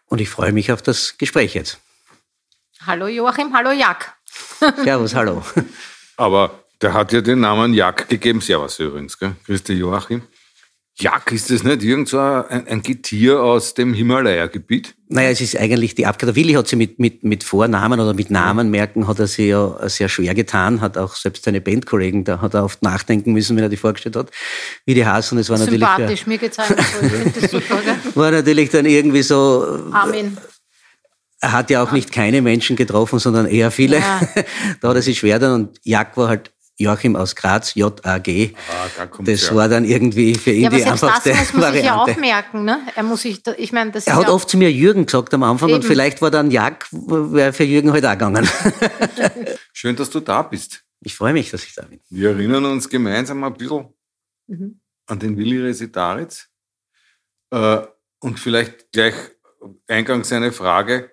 Und ich freue mich auf das Gespräch jetzt. Hallo Joachim, hallo Jack. Servus, hallo. Aber der hat ja den Namen Jack gegeben. Servus übrigens, gell? Grüß dich, Joachim. Jack, ist das nicht irgend so ein, ein Getier aus dem Himalaya-Gebiet? Naja, es ist eigentlich die Abkürzung. Willi hat sie mit, mit, mit Vornamen oder mit Namen merken, hat er sich ja sehr schwer getan, hat auch selbst seine Bandkollegen, da hat er oft nachdenken müssen, wenn er die vorgestellt hat, wie die heißen. Es war natürlich, Sympathisch, mir so. Ich finde das super, gell? war natürlich dann irgendwie so, Amen. er hat ja auch nicht keine Menschen getroffen, sondern eher viele. Ja. da hat er sich schwer dann und Jack war halt Joachim aus Graz, J-A-G. Ah, da Das war dann irgendwie für ihn Ja, aber die selbst das einfachste muss man sich ja Variante. auch merken. Ne? Er muss sich, ich meine, das Er ist hat ja oft zu mir Jürgen gesagt am Anfang und Eben. vielleicht war dann Jack, wäre für Jürgen heute auch gegangen. Schön, dass du da bist. Ich freue mich, dass ich da bin. Wir erinnern uns gemeinsam ein bisschen Mhm. an den Willi Resitaritz. Äh, und vielleicht gleich eingangs eine Frage.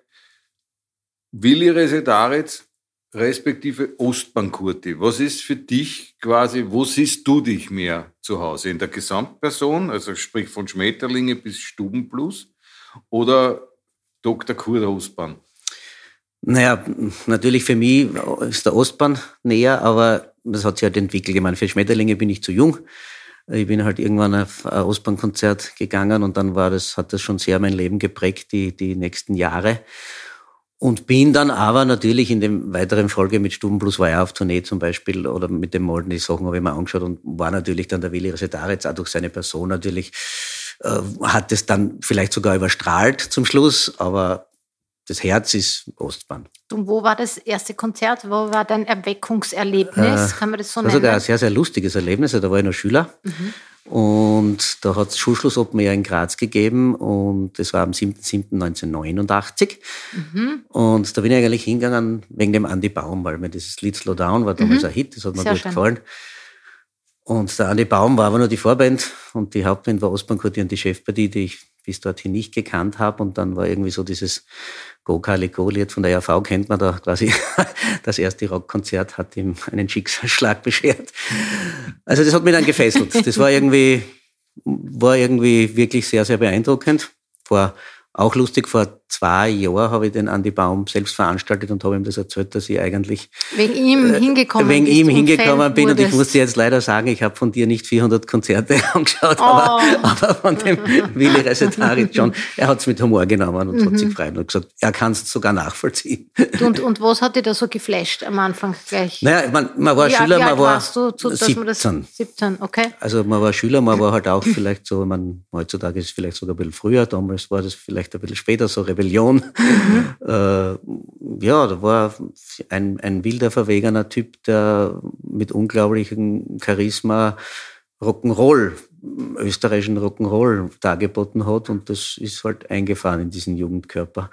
Willi Resitaritz respektive Ostbankurti. Was ist für dich quasi, wo siehst du dich mehr zu Hause? In der Gesamtperson, also sprich von Schmetterlinge bis Stubenplus oder Dr. Kurt Ostbahn? Naja, natürlich für mich ist der Ostbahn näher, aber das hat sich halt entwickelt. Ich meine, für Schmetterlinge bin ich zu jung. Ich bin halt irgendwann auf ein Ostbahnkonzert gegangen und dann war das, hat das schon sehr mein Leben geprägt, die, die nächsten Jahre. Und bin dann aber natürlich in dem weiteren Folge mit Stubenplus war er auf Tournee zum Beispiel oder mit dem Molden, die Sachen habe ich mir angeschaut und war natürlich dann der Willi Resetaritz auch durch seine Person natürlich, äh, hat es dann vielleicht sogar überstrahlt zum Schluss, aber das Herz ist Ostbahn. Und wo war das erste Konzert? Wo war dein Erweckungserlebnis? Kann man das so Das war sogar ein nennen? sehr, sehr lustiges Erlebnis. Da war ich noch Schüler. Und da hat es Schulschluss Open Air in Graz gegeben und das war am 7.7.1989. Und da bin ich eigentlich hingegangen wegen dem Andy Baum, weil mir dieses Lied Slow Down war damals ein Hit, das hat mir Sehr gut schön. gefallen. Und der Andy Baum war aber nur die Vorband und die Hauptband war Ostbankurti und die Chefpartie, die ich bis dorthin nicht gekannt habe. Und dann war irgendwie so dieses Go Kali Go Lied von der RV kennt man da quasi. Das erste Rockkonzert hat ihm einen Schicksalsschlag beschert. Also das hat mich dann gefesselt. Das war irgendwie, war irgendwie wirklich sehr, sehr beeindruckend. Vor, auch lustig, vor zwei Jahren habe ich den Andy Baum selbst veranstaltet und habe ihm das erzählt, dass ich eigentlich Wegen ihm hingekommen Äh, wegen bist ihm hingekommen bin und ich wurdest. muss dir jetzt leider sagen, ich habe von dir nicht 400 Konzerte angeschaut, Oh. aber, aber von dem Willi Resetaritz schon. Er hat es mit Humor genommen und Mhm. hat sich gefreut und gesagt, er kann es sogar nachvollziehen. Und, und was hat dich da so geflasht am Anfang gleich? Naja, man, man war wie, Schüler, man war du, zu, dass man das 17. 17, okay. Also man war Schüler, man war halt auch vielleicht so, man, heutzutage ist es vielleicht sogar ein bisschen früher, damals war das vielleicht ein bisschen später, so Rebellion. Äh, ja, da war ein, ein wilder, verwegener Typ, der mit unglaublichem Charisma Rock'n'Roll, österreichischen Rock'n'Roll dargeboten hat und das ist halt eingefahren in diesen Jugendkörper.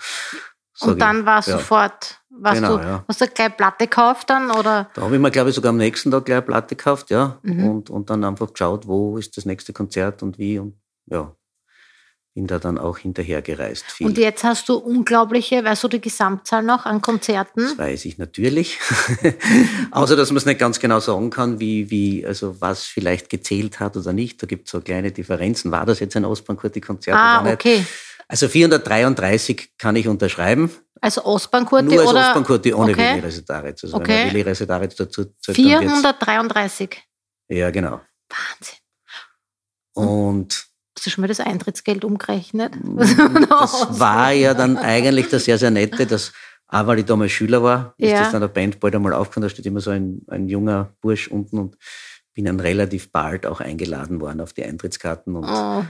Und dann war Ja. sofort Warst Genau, du, ja. Hast du gleich Platte gekauft dann? Oder? Da habe ich mir, glaube ich, sogar am nächsten Tag gleich Platte gekauft, ja. Mhm. Und, und dann einfach geschaut, wo ist das nächste Konzert und wie. Und ja, bin da dann auch hinterher gereist. Viel. Und jetzt hast du unglaubliche, weißt du die Gesamtzahl noch an Konzerten? Das weiß ich natürlich. Außer, dass man es nicht ganz genau sagen kann, wie, wie, also was vielleicht gezählt hat oder nicht. Da gibt es so kleine Differenzen. War das jetzt ein Ostbankurti-Konzert Ah, oder nicht? okay. Also 433 kann ich unterschreiben. Also Ostbankurti Nur als oder? Ostbankurti ohne okay. Willi Resetaritz. Also Okay. wenn man Willi Resetaritz dazu zählt, dann wird's- 433. Ja, genau. Wahnsinn. Und Hast du schon mal das Eintrittsgeld umgerechnet? Mm, das war ja dann eigentlich das sehr, sehr nette, dass auch weil ich damals Schüler war, ist Ja. das dann der Band bald einmal aufgefallen, da steht immer so ein, ein junger Bursch unten und bin dann relativ bald auch eingeladen worden auf die Eintrittskarten und Oh,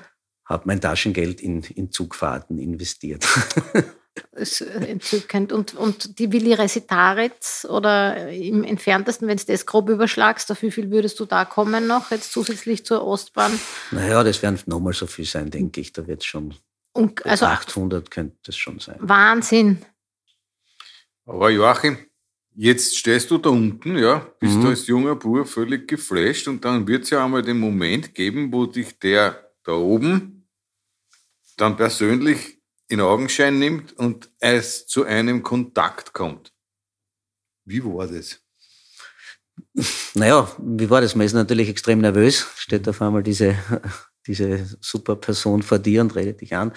habe mein Taschengeld in, in Zugfahrten investiert. ist entzückend. Und, und die Willi Resitaritz oder im entferntesten, wenn du das grob überschlagst, auf wie viel würdest du da kommen noch, jetzt zusätzlich zur Ostbahn? naja, das werden nochmal so viel sein, denke ich. Da wird es schon, Und, also 800 könnte das schon sein. Wahnsinn. Aber Joachim, jetzt stehst du da unten, ja, bist Mhm. du als junger Bub völlig geflasht und dann wird es ja einmal den Moment geben, wo dich der da oben dann persönlich in Augenschein nimmt und es zu einem Kontakt kommt. Wie war das? Naja, wie war das? Man ist natürlich extrem nervös, steht auf einmal diese, diese super Person vor dir und redet dich an.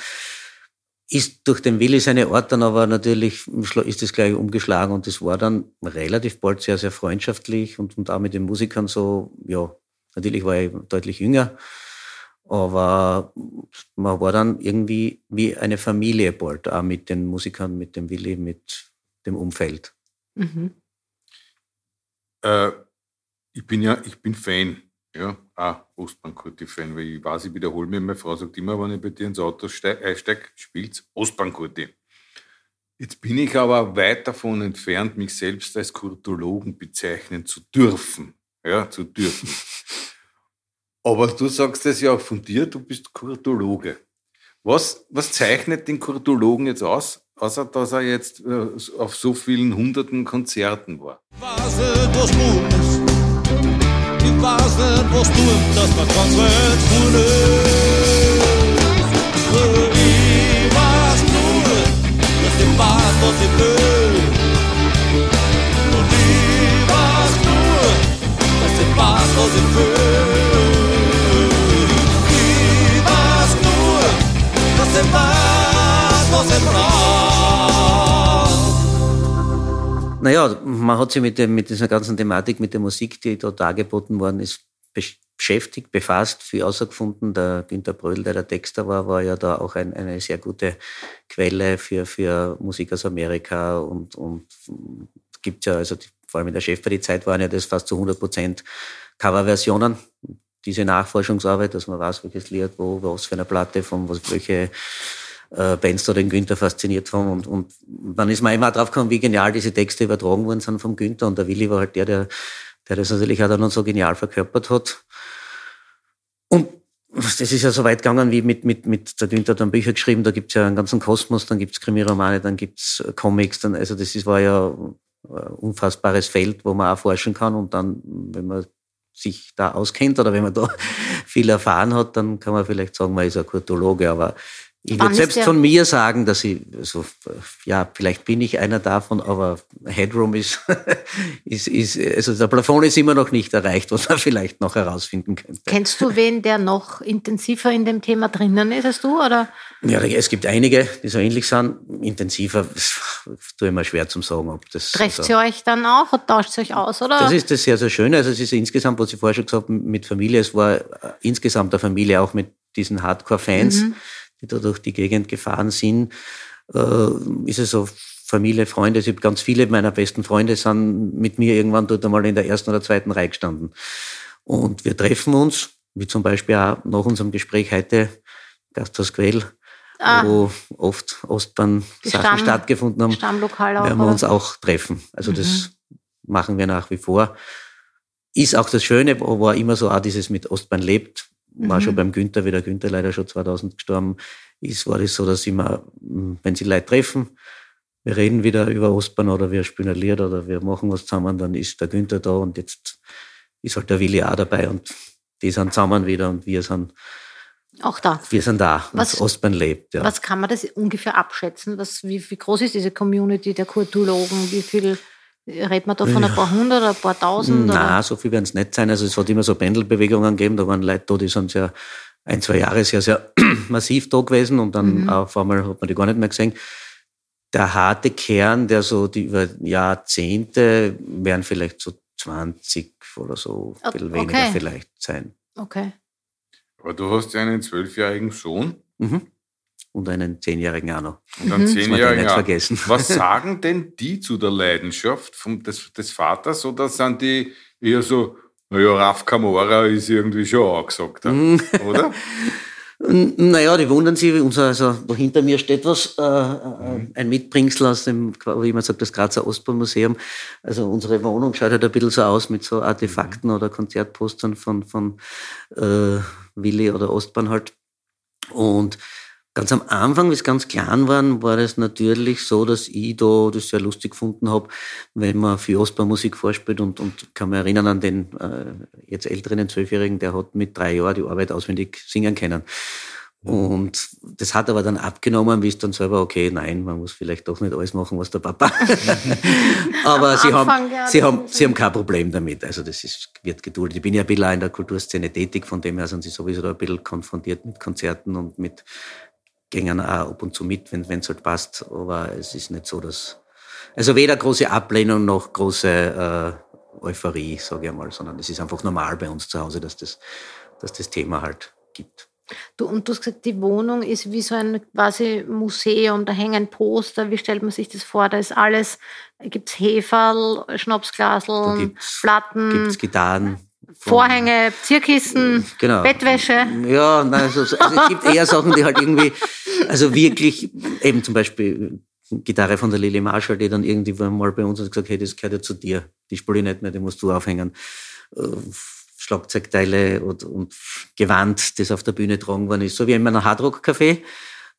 Ist durch den Willi seine Art dann aber natürlich, ist das gleich umgeschlagen und es war dann relativ bald sehr, sehr freundschaftlich und, und auch mit den Musikern so, ja, natürlich war ich deutlich jünger, aber man war dann irgendwie wie eine Familie bald, auch mit den Musikern, mit dem Willi, mit dem Umfeld. Mhm. Äh, ich bin ja, ich bin Fan, ja, auch Ostbankurti-Fan, weil ich weiß, ich wiederhole mir, meine Frau sagt immer, wenn ich bei dir ins Auto steig- einsteige, spielt's Ostbankurti. Jetzt bin ich aber weit davon entfernt, mich selbst als Kurtologen bezeichnen zu dürfen. Ja, zu dürfen. Aber du sagst es ja auch von dir, du bist Kurtologe. Was, was zeichnet den Kurtologen jetzt aus, außer dass er jetzt äh, auf so vielen hunderten Konzerten war? Ich weiß nicht, was tun, dass man ganz weit ist. Ich weiß nur, dass ich weiß, was ich will. Und ich weiß nur, dass ich weiß, was ich will. Ich brauche. Naja, man hat sich mit, dem, mit dieser ganzen Thematik, mit der Musik, die dort dargeboten worden ist, besch- beschäftigt, befasst, viel außergefunden. Der Günter Brödel, der der Texter war, war ja da auch ein, eine sehr gute Quelle für, für Musik aus Amerika und, und gibt ja, also die, vor allem in der Chefparty-Zeit waren ja das fast zu 100 Prozent Coverversionen. Diese Nachforschungsarbeit, dass man weiß, welches Lied, wo, was für eine Platte, von was, welche äh, da den Günther fasziniert haben. Und, und dann ist man immer drauf gekommen, wie genial diese Texte übertragen worden sind vom Günther. Und der Willi war halt der, der, der das natürlich auch dann so genial verkörpert hat. Und das ist ja so weit gegangen, wie mit, mit, mit der Günther dann Bücher geschrieben, da gibt's ja einen ganzen Kosmos, dann gibt's Krimiromane, dann gibt's äh, Comics, dann, also das ist, war ja ein unfassbares Feld, wo man auch forschen kann und dann, wenn man sich da auskennt oder wenn man da viel erfahren hat, dann kann man vielleicht sagen, man ist ein Kurtologe, aber ich würde selbst der- von mir sagen, dass ich, so, ja, vielleicht bin ich einer davon, aber Headroom ist, ist, ist, also der Plafond ist immer noch nicht erreicht, was man vielleicht noch herausfinden könnte. Kennst du wen, der noch intensiver in dem Thema drinnen ist als du? Oder? Ja, es gibt einige, die so ähnlich sind. Intensiver, tue ich mir schwer zum sagen, ob das. Trefft also- ihr euch dann auch und tauscht euch aus? Oder? Das ist das sehr, sehr Schöne. Also es ist insgesamt, was ich vorher schon gesagt habe, mit Familie, es war äh, insgesamt eine Familie auch mit diesen Hardcore-Fans, Mhm. Die da durch die Gegend gefahren sind. Äh, ist es so Familie, Freunde, ich habe ganz viele meiner besten Freunde sind mit mir irgendwann dort einmal in der ersten oder zweiten Reihe gestanden. Und wir treffen uns, wie zum Beispiel auch nach unserem Gespräch heute, Gasthaus Quell, Ah. wo oft Ostbahn-Sachen stattgefunden haben Stammlokal auch, werden wir uns auch treffen. Also das machen wir nach wie vor. Ist auch das Schöne, wo war immer so auch dieses mit Ostbahn lebt, war Mhm. schon beim Günther, wie der Günther leider schon 2000 gestorben ist, war das so, dass immer, mh, wenn sie Leute treffen, wir reden wieder über Ostbahn oder wir spielen ein Lied oder wir machen was zusammen, dann ist der Günther da und jetzt ist halt der Willi auch dabei und die sind zusammen wieder und wir sind, Auch da. wir sind da, Was- was Ostbahn lebt. Ja. Was kann man das ungefähr abschätzen? Was, wie, wie groß ist diese Community der Kulturologen? Wie viel redet man da von ein paar hundert oder ein paar tausend? Na, oder? so viel werden es nicht sein. Also es hat immer so Pendelbewegungen gegeben. Da waren Leute da, die sind sehr ein, zwei Jahre sehr, sehr massiv da gewesen und dann Mhm. auf einmal hat man die gar nicht mehr gesehen. Der harte Kern, der so die über Jahrzehnte wären vielleicht so 20 oder so, ein bisschen Okay. weniger vielleicht sein. Okay. Aber du hast ja einen zwölfjährigen Sohn Mhm. Und einen Zehnjährigen auch noch. und einen man zehnjährigen. nicht auch. vergessen. Was sagen denn die zu der Leidenschaft vom, des, des Vaters oder sind die eher so, naja, Raf Kamora ist irgendwie schon angesagt, Mhm. oder? Naja, die wundern sich, unser, also da hinter mir steht was, äh, äh, ein Mitbringsel aus dem, wie man sagt, das Grazer Ostbahnmuseum. Also unsere Wohnung schaut halt ein bisschen so aus mit so Artefakten oder Konzertpostern von, von äh, Willi oder Ostbahn halt. Und ganz am Anfang, wie es ganz klein waren, war es natürlich so, dass ich da das sehr lustig gefunden habe, wenn man viel Ostbahnmusik vorspielt und, und kann mich erinnern an den äh, jetzt älteren Zwölfjährigen, der hat mit drei Jahren die Arbeit auswendig singen können. Und das hat aber dann abgenommen, wie es dann selber, okay, nein, man muss vielleicht doch nicht alles machen, was der Papa. aber sie Anfang, haben, ja, sie haben, sie haben kein Problem damit. Also das ist, wird geduldet. Ich bin ja ein bisschen auch in der Kulturszene tätig, von dem her sind sie sowieso da ein bisschen konfrontiert mit Konzerten und mit gängen auch ab und zu mit, wenn es halt passt. Aber es ist nicht so, dass, also weder große Ablehnung noch große äh, Euphorie, sage ich einmal, sondern es ist einfach normal bei uns zu Hause, dass das, dass das Thema halt gibt. Du, und du hast gesagt, die Wohnung ist wie so ein quasi Museum, da hängen Poster. Wie stellt man sich das vor? Da ist alles, gibt es Heferl, Schnapsglaseln, gibt's, Platten, gibt's Gitarren. Vorhänge, Zierkissen, Genau. Bettwäsche. Ja, nein, also, also es gibt eher Sachen, die halt irgendwie, also wirklich, eben zum Beispiel Gitarre von der Lily Marshall, die dann irgendwie mal bei uns hat gesagt, hey, das gehört ja zu dir. Die spiele ich nicht mehr, die musst du aufhängen. Äh, Schlagzeugteile und, und Gewand, das auf der Bühne tragen worden ist. So wie in meinem Hardrock-Café, äh,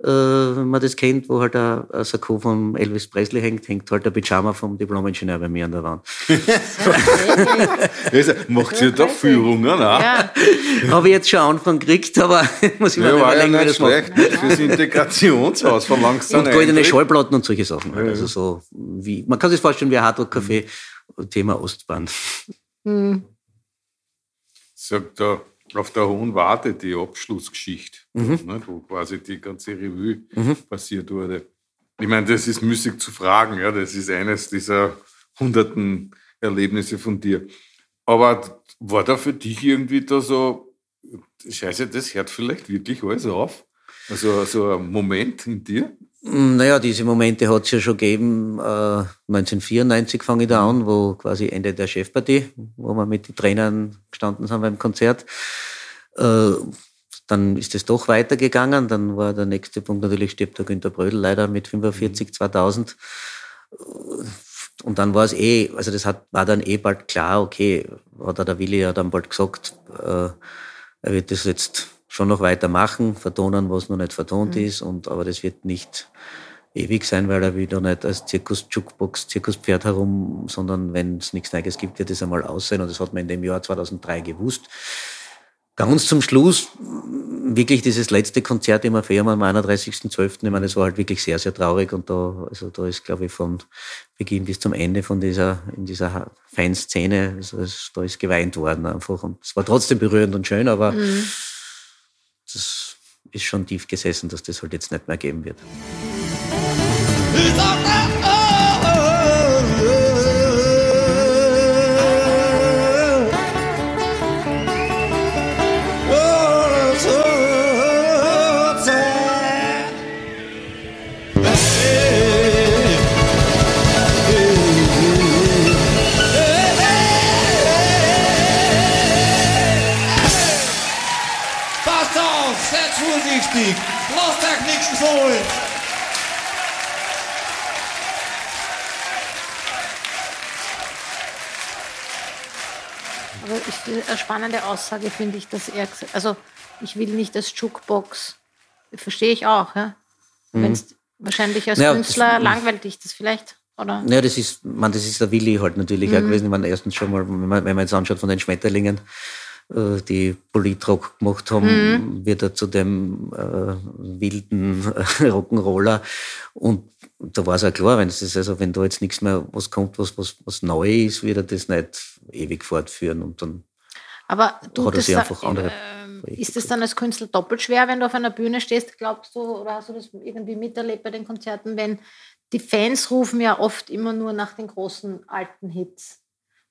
wenn man das kennt, wo halt ein, ein Sakko von Elvis Presley hängt, hängt halt der Pyjama vom Diplom-Ingenieur bei mir an der Wand. Also, macht ihr da Führungen? Ne? Ja. Habe ich jetzt schon Anfang gekriegt, aber muss ich mir Ja, mal war ja überlegen, wie das nicht fürs Integrationshaus. Verlangst du Und goldene Eintritt? Schallplatten und solche Sachen. halt. Also so wie, man kann sich vorstellen wie ein Hardrock-Café, Thema Ostbahn. Hm. sagt da auf der Hohen Warte die Abschlussgeschichte, Mhm. ne, wo quasi die ganze Revue passiert wurde. Ich meine, das ist müßig zu fragen, ja, das ist eines dieser hunderten Erlebnisse von dir. Aber war da für dich irgendwie da so, scheiße, das hört vielleicht wirklich alles auf? Also so ein Moment in dir? Mm, Naja, diese Momente hat es ja schon gegeben. Äh, 1994 fange ich da an, wo quasi Ende der Chefpartie, wo wir mit den Trainern gestanden sind beim Konzert. Äh, dann ist es doch weitergegangen. Dann war der nächste Punkt natürlich, stirbt der Günter Brödel leider mit 45, 2000. Und dann war es eh, also das hat, war dann eh bald klar, okay, hat er der Willi ja dann bald gesagt, äh, er wird das jetzt schon noch weitermachen, vertonen, was noch nicht vertont ist, und, aber das wird nicht ewig sein, weil er wieder nicht als Zirkus-Jukebox, Zirkuspferd herum, sondern wenn es nichts Neues gibt, wird es einmal aussehen. Und das hat man in dem Jahr 2003 gewusst. Ganz zum Schluss, wirklich dieses letzte Konzert im Affäre am 31.12., ich meine, das war halt wirklich sehr, sehr traurig und da, also da ist, glaube ich, von Beginn bis zum Ende von dieser, in dieser Fanszene, also es, da ist geweint worden einfach und es war trotzdem berührend und schön, aber das ist schon tief gesessen, dass das halt jetzt nicht mehr geben wird. Holen. Aber ich, eine spannende Aussage finde ich, dass er, also ich will nicht als Jukebox, verstehe ich auch, ja? Mhm. Wenn's, Wahrscheinlich als Ja, Künstler das- langweilt dich das vielleicht, oder? Ja, das ist, man, das ist der Willi halt natürlich auch Mhm. gewesen. Ich meine, erstens schon mal, wenn man, wenn man jetzt anschaut von den Schmetterlingen, äh, die Politrock gemacht haben, Mhm. wird er zu dem äh, wilden äh, Rock'n'Roller. Und da war es auch klar, wenn es ist, also wenn da jetzt nichts mehr was kommt, was, was, was neu ist, wird er das nicht ewig fortführen. Und dann Aber du, hat er das sich einfach andere. ähm, ist es dann als Künstler doppelt schwer, wenn du auf einer Bühne stehst, glaubst du, oder hast du das irgendwie miterlebt bei den Konzerten, wenn die Fans rufen ja oft immer nur nach den großen alten Hits.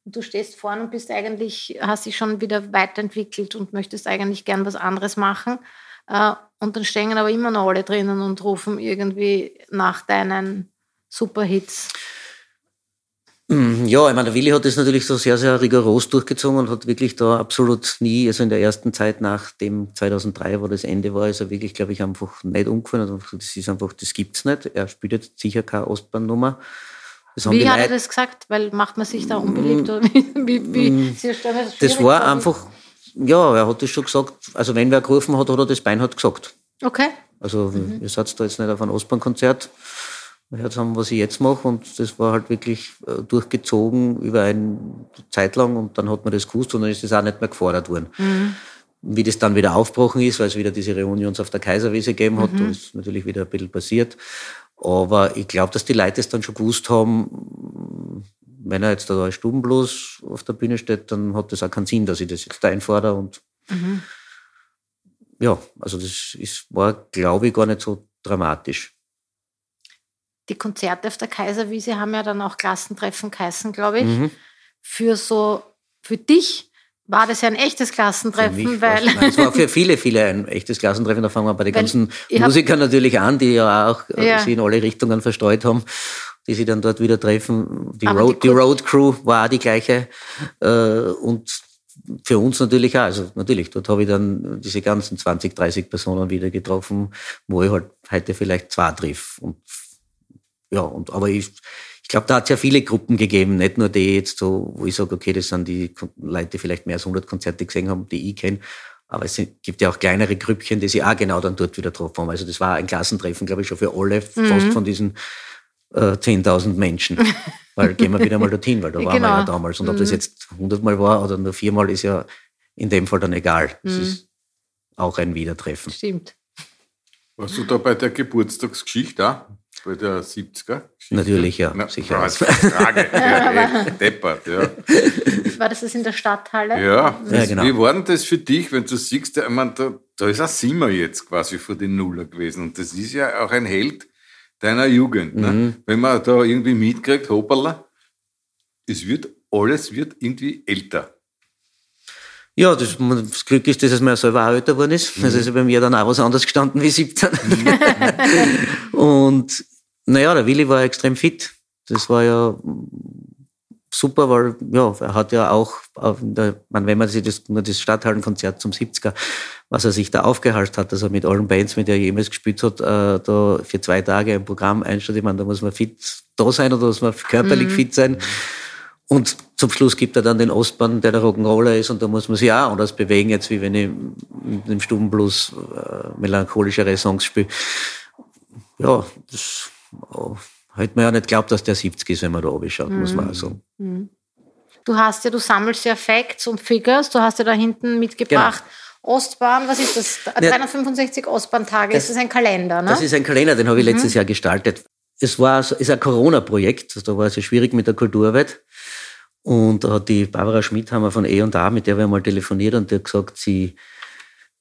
Du stehst vorne und bist eigentlich, hast dich schon wieder weiterentwickelt und möchtest eigentlich gern was anderes machen. Äh, Und dann stehen aber immer noch alle drinnen und rufen irgendwie nach deinen Superhits. Mm, Ja, ich meine, der Willi hat das natürlich so sehr, sehr rigoros durchgezogen und hat wirklich da absolut nie, also in der ersten Zeit nach dem 2003, wo das Ende war, ist er wirklich, glaube ich, einfach nicht umgefallen. Das ist einfach, das gibt's nicht. Er spielt jetzt sicher keine Ostbahnnummer. Wie hat er Leute- das gesagt? Weil macht man sich da unbeliebt? Oder wie, wie, wie, Mm, Das schwierig war einfach, ja, er hat das schon gesagt. Also wenn wer gerufen hat, hat er das Bein hat gesagt. Okay. Also Mhm. ihr seid da jetzt nicht auf ein Ostbahnkonzert. Gehört haben, was ich jetzt mache und das war halt wirklich äh, durchgezogen über eine Zeit lang und dann hat man das gewusst und dann ist das auch nicht mehr gefordert worden. Mhm. Wie das dann wieder aufgebrochen ist, weil es wieder diese Reunions auf der Kaiserwiese gegeben hat, Mhm. da ist natürlich wieder ein bisschen passiert. Aber ich glaube, dass die Leute es dann schon gewusst haben, wenn er jetzt da als Stubenblues auf der Bühne steht, dann hat das auch keinen Sinn, dass ich das jetzt einfordere und Mhm. ja, also das ist, war, glaube ich, gar nicht so dramatisch. Die Konzerte auf der Kaiserwiese haben ja dann auch Klassentreffen geheißen, glaube ich. Mhm. Für so, für dich war das ja ein echtes Klassentreffen, weil Nein, es war für viele, viele ein echtes Klassentreffen. Da fangen wir bei den Weil ganzen Musikern natürlich an, die ja auch äh, Ja. sich in alle Richtungen verstreut haben, die sich dann dort wieder treffen. Die, Aber Road, die die, Road Crew war auch die gleiche. Äh, und für uns natürlich auch. Also natürlich, dort habe ich dann diese ganzen 20, 30 Personen wieder getroffen, wo ich halt heute vielleicht zwei triff. Und ja, und aber ich, ich glaube, da hat es ja viele Gruppen gegeben, nicht nur die jetzt so, wo ich sage, okay, das sind die Leute, die vielleicht mehr als 100 Konzerte gesehen haben, die ich kenne. Aber es sind, gibt ja auch kleinere Grüppchen, die sich auch genau dann dort wieder getroffen haben. Also das war ein Klassentreffen, glaube ich, schon für alle, Mhm. fast von diesen äh, 10.000 Menschen. weil gehen wir wieder mal dorthin, weil da waren wir Genau. ja damals. Und ob das Mhm. jetzt 100 Mal war oder nur viermal, ist ja in dem Fall dann egal. Es Mhm. ist auch ein Wiedertreffen. Stimmt. Warst du da bei der Geburtstagsgeschichte auch? Bei der 70er? -Geschichte? Natürlich, ja, Na, sicher. Frage, Frage. ja, eh, deppert, ja. War das das in der Stadthalle? Ja, Ja, genau. wie war denn das für dich, wenn du siehst, ich meine, da, da ist ein Simmer jetzt quasi vor den Nuller gewesen und das ist ja auch ein Held deiner Jugend. Ne? Mhm. Wenn man da irgendwie mitkriegt, hoppala, es wird, alles wird irgendwie älter. Ja, das, das Glück ist, dass es mir selber auch älter geworden ist. Mhm. Also ist bei mir dann auch was anderes gestanden wie 17. und naja, der Willi war extrem fit. Das war ja super, weil ja, er hat ja auch, der, man, wenn man sich das, nur das Stadthallenkonzert zum 70er, was er sich da aufgehalten hat, dass er mit allen Bands, mit der er jemals gespielt hat, äh, da für zwei Tage ein Programm einstellt. Ich meine, da muss man fit da sein oder muss man körperlich Mhm. fit sein. Und zum Schluss gibt er dann den Ostbahn, der der Rock'n'Roller ist, und da muss man sich auch anders bewegen, jetzt wie wenn ich mit dem Stubenblues äh, melancholischere Songs spiele. Ja, das oh, hätte man ja nicht geglaubt, dass der 70 ist, wenn man da oben schaut, muss man sagen. Mhm. Du hast ja, du sammelst ja Facts und Figures. Du hast ja da hinten mitgebracht. Ostbahn, was ist das? Ja. 365 Ostbahntage. ist das ein Kalender, ne? Das ist ein Kalender, den habe ich letztes Jahr gestaltet. Es war ist ein Corona-Projekt, da war es ja schwierig mit der Kulturarbeit. Und da hat die Barbara Schmidhammer von E&A, mit der wir mal telefoniert, und die hat gesagt, sie,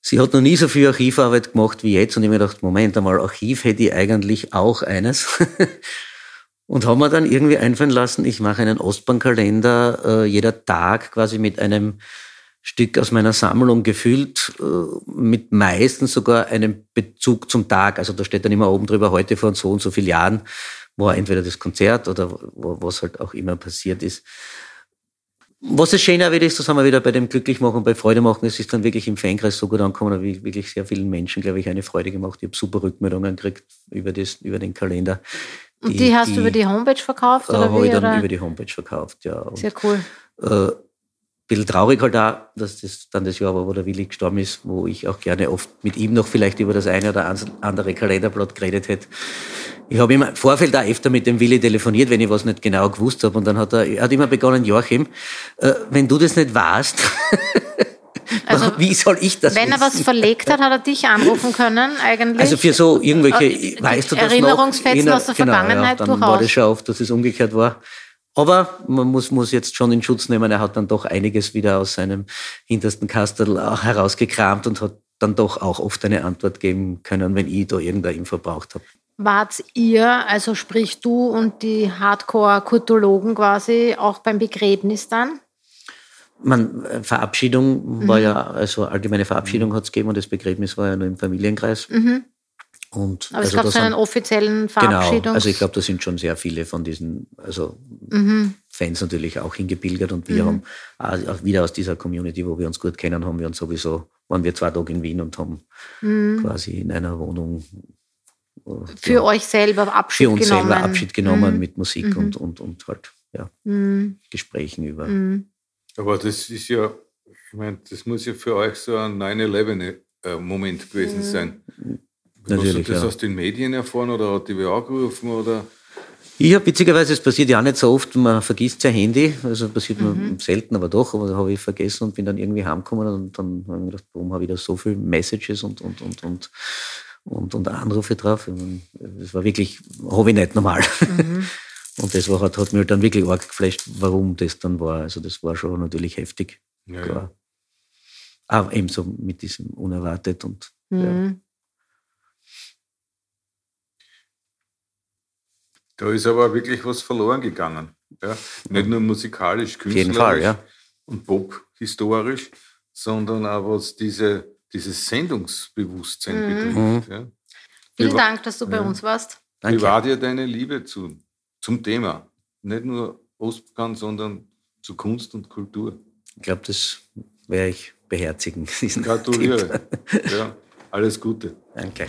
sie hat noch nie so viel Archivarbeit gemacht wie jetzt. Und ich mir gedacht, Moment einmal, Archiv hätte ich eigentlich auch eines. und haben wir dann irgendwie einfallen lassen, ich mache einen Ostbahnkalender, äh, jeder Tag quasi mit einem Stück aus meiner Sammlung gefüllt, äh, mit meistens sogar einem Bezug zum Tag. Also da steht dann immer oben drüber, heute vor so und so vielen Jahren war entweder das Konzert oder was halt auch immer passiert ist. Was das Schöne auch wieder ist, das haben wir wieder bei dem Glücklichmachen, bei Freude machen, es ist dann wirklich im Fankreis so gut angekommen, da habe ich wirklich sehr vielen Menschen, glaube ich, eine Freude gemacht. Ich habe super Rückmeldungen gekriegt über, das, über den Kalender. und die, hast du über die Homepage verkauft? äh, oder habe ich dann oder? über die Homepage verkauft, ja. Und, Sehr cool. äh, bisschen traurig halt auch, dass das dann das Jahr war, wo der Willi gestorben ist, wo ich auch gerne oft mit ihm noch vielleicht über das eine oder andere Kalenderblatt geredet hätte. Ich habe im Vorfeld auch öfter mit dem Willi telefoniert, wenn ich was nicht genau gewusst habe. Und dann hat er, er hat immer begonnen, Joachim, äh, wenn du das nicht weißt, Also, wie soll ich das Wenn er was wissen? verlegt hat, hat er dich anrufen können, eigentlich. Also für so irgendwelche, Äh, weißt du das Erinnerungsfetzen aus der genau, Vergangenheit ja, dann durchaus. war das schon oft, dass es umgekehrt war. Aber man muss, muss jetzt schon in Schutz nehmen, er hat dann doch einiges wieder aus seinem hintersten Kastel auch herausgekramt und hat dann doch auch oft eine Antwort geben können, wenn ich da irgendeine Info braucht habe. Wart ihr, also sprich du und die Hardcore-Kultologen quasi, auch beim Begräbnis dann? Man, äh, Verabschiedung war Mhm. ja, also allgemeine Verabschiedung hat es gegeben und das Begräbnis war ja nur im Familienkreis. Mhm. Und Aber es also gab da so einen offiziellen Verabschiedungs... Genau, also ich glaube, da sind schon sehr viele von diesen, also Mhm. Fans natürlich auch hingepilgert und wir Mhm. haben auch wieder aus dieser Community, wo wir uns gut kennen, haben wir uns sowieso, waren wir zwei Tage in Wien und haben Mhm. quasi in einer Wohnung äh, Für euch selber Abschied für uns genommen. selber Abschied genommen Mhm. mit Musik Mhm. und, und, und halt ja, Mhm. Gesprächen über. Mhm. Aber das ist ja, ich meine, das muss ja für euch so ein 9-11-Moment gewesen Mhm. sein. Natürlich, Hast du das ja. aus den Medien erfahren oder hat die wer angerufen? Oder? Ja, witzigerweise, es passiert ja auch nicht so oft, man vergisst sein Handy, also passiert Mhm. mir selten, aber doch, aber da habe ich vergessen und bin dann irgendwie heimgekommen und dann habe ich mir gedacht, warum habe ich da so viele Messages und, und, und, und, und, und Anrufe drauf? Ich meine, Das war wirklich, habe ich nicht normal. Mhm. Und das war, hat, hat mir dann wirklich arg geflasht, warum das dann war. Also das war schon natürlich heftig. Ja, klar. Aber ebenso mit diesem unerwartet und ja. Da ist aber wirklich was verloren gegangen. Ja? Nicht nur musikalisch, jeden künstlerisch Fall, ja. und pop-historisch, sondern auch was diese, dieses Sendungsbewusstsein Mhm. betrifft. Ja? Vielen Wie Dank, dass du bei Ja. uns warst. Wie war dir deine Liebe zu, zum Thema? Nicht nur Ostbahn, sondern zu Kunst und Kultur. Ich glaube, das werde ich beherzigen. Gratuliere. Ja, alles Gute. Danke.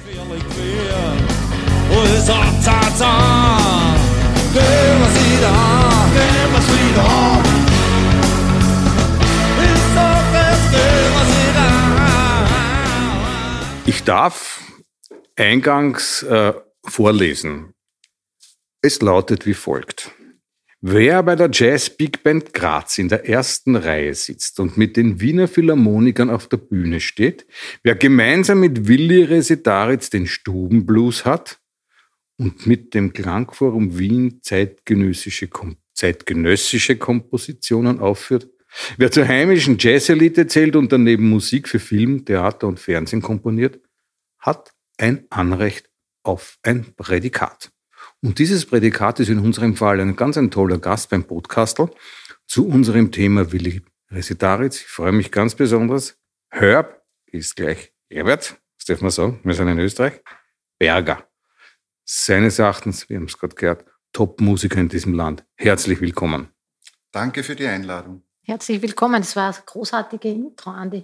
Sa ta-ta Döva sida Döva sida Det sa döva sida Ich darf eingangs äh, vorlesen. Es lautet wie folgt. Wer bei der Jazz Big Band Graz in der ersten Reihe sitzt und mit den Wiener Philharmonikern auf der Bühne steht, wer gemeinsam mit Willi Resetaritz den Stubenblues hat und mit dem Klangforum Wien zeitgenössische, zeitgenössische Kompositionen aufführt, wer zur heimischen Jazzelite zählt und daneben Musik für Film, Theater und Fernsehen komponiert, hat ein Anrecht auf ein Prädikat. Und dieses Prädikat ist in unserem Fall ein ganz ein toller Gast beim Podcastel zu unserem Thema Willi Resitaritz. Ich freue mich ganz besonders. Herb ist gleich Herbert, das darf man sagen, wir sind in Österreich. Berger. Seines Erachtens, wir haben es gerade gehört, Top-Musiker in diesem Land. Herzlich willkommen. Danke für die Einladung. Herzlich willkommen. Das war eine großartige Intro, Andi.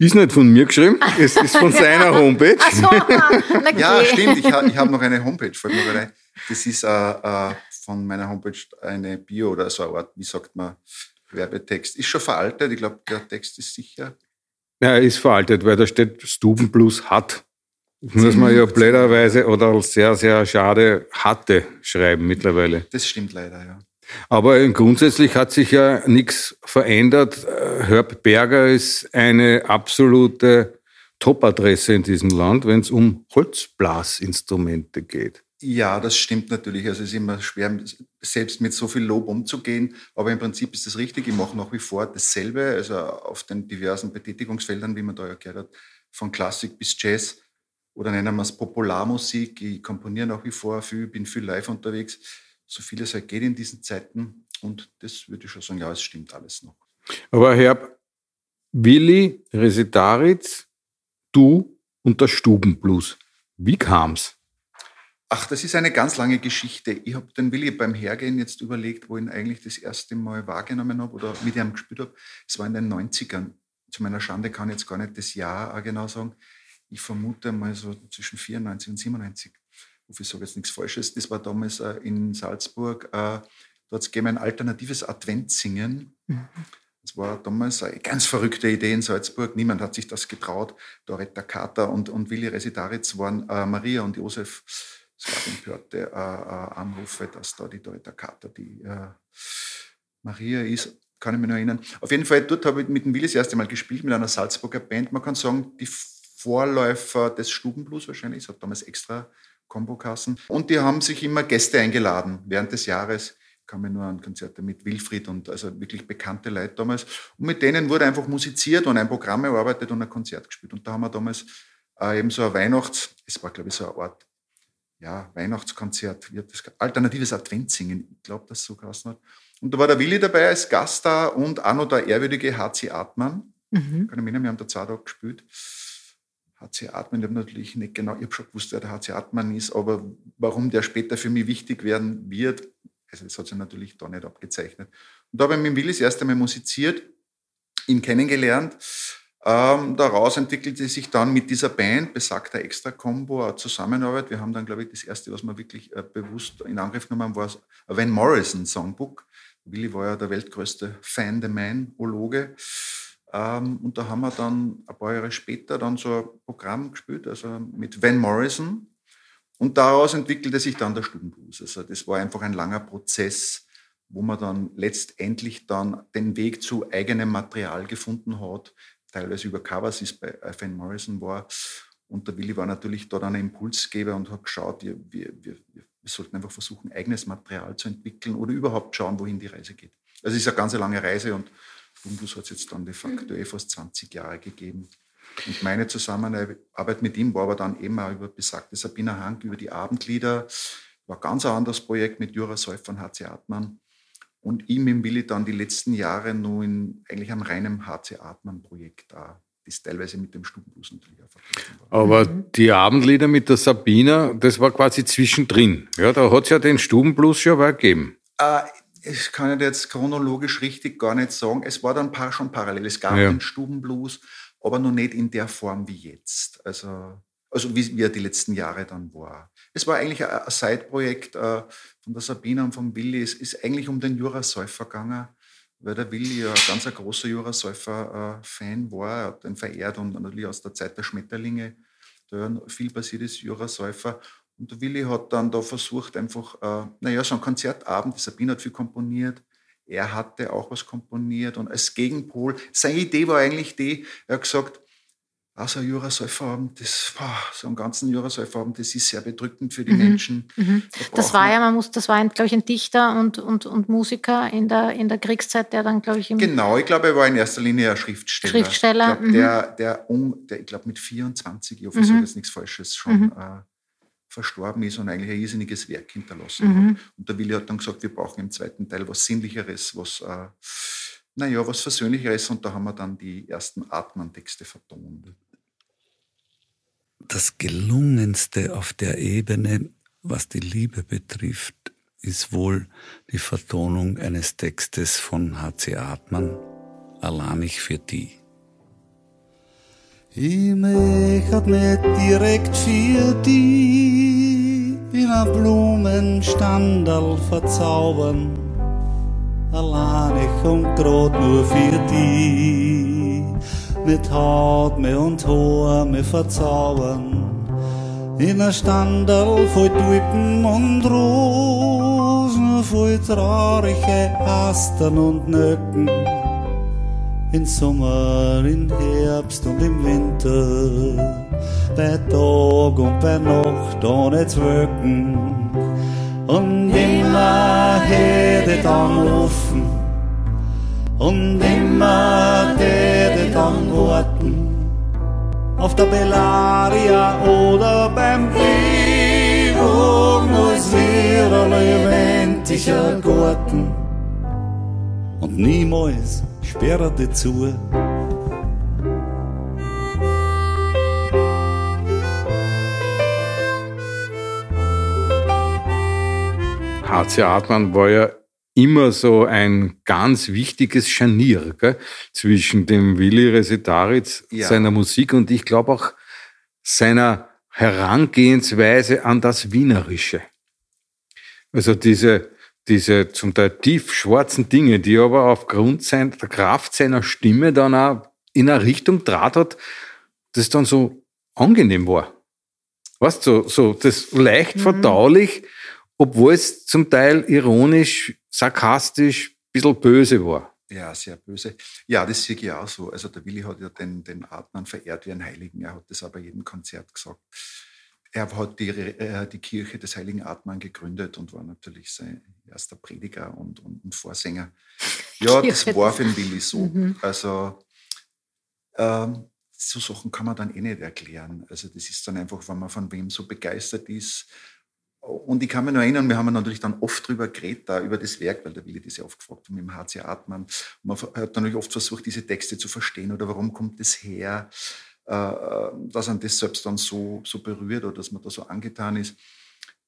Ist nicht von mir geschrieben, es ist von seiner Homepage. Ach so, na geh. Ja, stimmt. Ich, ha, ich habe noch eine Homepage. Fällt mir ein. Das ist äh, äh, von meiner Homepage eine Bio oder so eine Art, wie sagt man, Werbetext. Ist schon veraltet. Ich glaube, der Text ist sicher. Ja, er ist veraltet, weil da steht Stubenblues hat. Das muss man ja blöderweise oder sehr, sehr schade hatte schreiben mittlerweile. Das stimmt leider, ja. Aber grundsätzlich hat sich ja nichts verändert. Herb Berger ist eine absolute Top-Adresse in diesem Land, wenn es um Holzblasinstrumente geht. Ja, das stimmt natürlich. Also es ist immer schwer, selbst mit so viel Lob umzugehen. Aber im Prinzip ist das richtig. Ich mache nach wie vor dasselbe, also auf den diversen Betätigungsfeldern, wie man da ja gehört hat, von Klassik bis Jazz oder nennen wir es Popularmusik. Ich komponiere nach wie vor viel, bin viel live unterwegs, so viel es halt geht in diesen Zeiten. Und das würde ich schon sagen, ja, es stimmt alles noch. Aber Herr Willi Resitaritz, du und der Stubenblues. Wie kam's? Ach, das ist eine ganz lange Geschichte. Ich habe den Willi beim Hergehen jetzt überlegt, wo ich ihn eigentlich das erste Mal wahrgenommen habe oder mit ihm gespielt habe. Es war in den 90ern. Zu meiner Schande kann ich jetzt gar nicht das Jahr genau sagen. Ich vermute mal so zwischen 94 und 97. Ich sage jetzt nichts Falsches. Das war damals äh, in Salzburg. Äh, dort gegeben ein alternatives Adventssingen. Das Das war damals eine ganz verrückte Idee in Salzburg. Niemand hat sich das getraut. Doretta Kater und, und Willi Resitaritz waren äh, Maria und Josef. Es gab empörte äh, äh, Anrufe, dass da die Doretta Kater die äh, Maria ist. Kann ich mich noch erinnern. Auf jeden Fall, dort habe ich mit dem Willi das erste Mal gespielt, mit einer Salzburger Band. Man kann sagen, die Vorläufer des Stubenblues wahrscheinlich. Es hat damals extra Kombokassen. Und die haben sich immer Gäste eingeladen während des Jahres kann mich nur an Konzerte mit Wilfried und also wirklich bekannte Leute damals. Und mit denen wurde einfach musiziert und ein Programm erarbeitet und ein Konzert gespielt. Und da haben wir damals äh, eben so ein Weihnachts-, es war glaube ich so eine Art ja, Weihnachtskonzert, alternatives Adventsingen, ich glaube, das so geheißen hat. Und da war der Willi dabei als Gast da und auch noch der ehrwürdige HC Atman. Mhm. Kann ich mich erinnern, wir haben da zwei Tage gespielt. HC Atman, ich habe natürlich nicht genau, ich habe schon gewusst, wer der HC Atman ist, aber warum der später für mich wichtig werden wird, also das hat sich natürlich da nicht abgezeichnet. Und da habe ich mit Willi das erste Mal musiziert, ihn kennengelernt. Ähm, daraus entwickelte sich dann mit dieser Band, besagter Extra-Combo, eine Zusammenarbeit. Wir haben dann, glaube ich, das erste, was wir wirklich äh, bewusst in Angriff genommen haben, war das Van Morrison Songbook. Willi war ja der weltgrößte Fan, der Man-Ologe. Ähm, und da haben wir dann ein paar Jahre später dann so ein Programm gespielt, also mit Van Morrison, und daraus entwickelte sich dann der Stubenblues. Also das war einfach ein langer Prozess, wo man dann letztendlich dann den Weg zu eigenem Material gefunden hat, teilweise über Covers, wie es bei Van Morrison war. Und der Willi war natürlich dann ein Impulsgeber und hat geschaut, wir, wir, wir, wir sollten einfach versuchen, eigenes Material zu entwickeln oder überhaupt schauen, wohin die Reise geht. Also es ist eine ganz lange Reise und Stubenblues hat es jetzt dann de facto eh fast 20 Jahre gegeben. Und meine Zusammenarbeit mit ihm war aber dann eben auch über besagte Sabina Hank, über die Abendlieder. War ganz ein anderes Projekt mit Jura Säufer und HC Atman. Und ihm im Willi dann die letzten Jahre nur in eigentlich einem reinen HC Atman-Projekt da das teilweise mit dem Stubenblues natürlich auch vertreten war. Aber die Abendlieder mit der Sabina, das war quasi zwischendrin. Ja, da hat es ja den Stubenblues schon mal gegeben. Äh, ich kann jetzt chronologisch richtig gar nicht sagen. Es war dann paar schon parallel. Es gab ja. den Stubenblues, aber noch nicht in der Form wie jetzt. Also, also wie, wie er die letzten Jahre dann war. Es war eigentlich ein, Side-Projekt äh, von der Sabine und vom Willi. Es ist eigentlich um den Jura-Säufer gegangen, weil der Willi ja ein ganz ein großer Jura-Säufer-Fan war. Er hat ihn verehrt und natürlich aus der Zeit der Schmetterlinge, da viel passiert ist, Jura-Säufer. Und der Willi hat dann da versucht, einfach, äh, naja, so ein Konzertabend, die Sabine hat viel komponiert, er hatte auch was komponiert und als Gegenpol, seine Idee war eigentlich die, er hat gesagt, also Jurasäuferabend, das, boah, so einen ganzen Jurasäuferabend, das ist sehr bedrückend für die mhm. Menschen. Mhm. Da das war ja, man muss, das war, ein, glaube ich, ein Dichter und, und, und Musiker in der, in der Kriegszeit, der dann, glaube ich, Genau, ich glaube, er war in erster Linie ein Schriftsteller. Schriftsteller. Ich glaub, mhm. Der, der, der, ich glaube, mit 24, ich hoffe, ich sage jetzt nichts Falsches, schon mhm. äh, verstorben ist und eigentlich ein irrsinniges Werk hinterlassen mhm. hat. Und der Willi hat dann gesagt, wir brauchen im zweiten Teil was Sinnlicheres, was, äh, naja, was Versöhnlicheres. Und da haben wir dann die ersten Atman-Texte vertont. Das Gelungenste auf der Ebene, was die Liebe betrifft, ist wohl die Vertonung eines Textes von H.C. Atman, Alleinig für die. Ich möchte nicht direkt für die in a Blumenstandal verzaubern. Allein ich und grad nur für die. Mit Haut, mir und Haar, mir verzaubern. In a Standal voll Tulpen und Rosen, voll traurige Astern und Nöcken in Sommer, in Herbst und im Winter, bei Tag und bei Nacht ohne Zwölken. Und immer hätte dann offen und immer hätte dann warten auf der Bellaria oder beim Briefung als wieder lebendiger Garten und niemals sperrte zu. HC Hartmann war ja immer so ein ganz wichtiges Scharnier gell? zwischen dem Willi Resetaritz, ja. seiner Musik und ich glaube auch seiner Herangehensweise an das Wienerische. Also diese diese zum Teil tief schwarzen Dinge, die aber aufgrund sein, der Kraft seiner Stimme dann auch in eine Richtung draht hat, das dann so angenehm war. Weißt du, so, so das leicht Mhm. verdaulich, obwohl es zum Teil ironisch, sarkastisch, ein bisschen böse war. Ja, sehr böse. Ja, das sehe ich auch so. Also der Willi hat ja den, den Atman verehrt wie einen Heiligen. Er hat das auch bei jedem Konzert gesagt. Er hat die, äh, die Kirche des Heiligen Atman gegründet und war natürlich sein erster Prediger und, und, und Vorsänger. Ja, das war für den Willi so. Mhm. Also ähm, so Sachen kann man dann eh nicht erklären. Also das ist dann einfach, wenn man von wem so begeistert ist. Und ich kann mich noch erinnern, wir haben natürlich dann oft drüber geredet, da über das Werk, weil der Willi das ja oft gefragt hat mit dem HC Atman. Und man hat natürlich oft versucht, diese Texte zu verstehen oder warum kommt das her, dass man das selbst dann so, so berührt oder dass man da so angetan ist.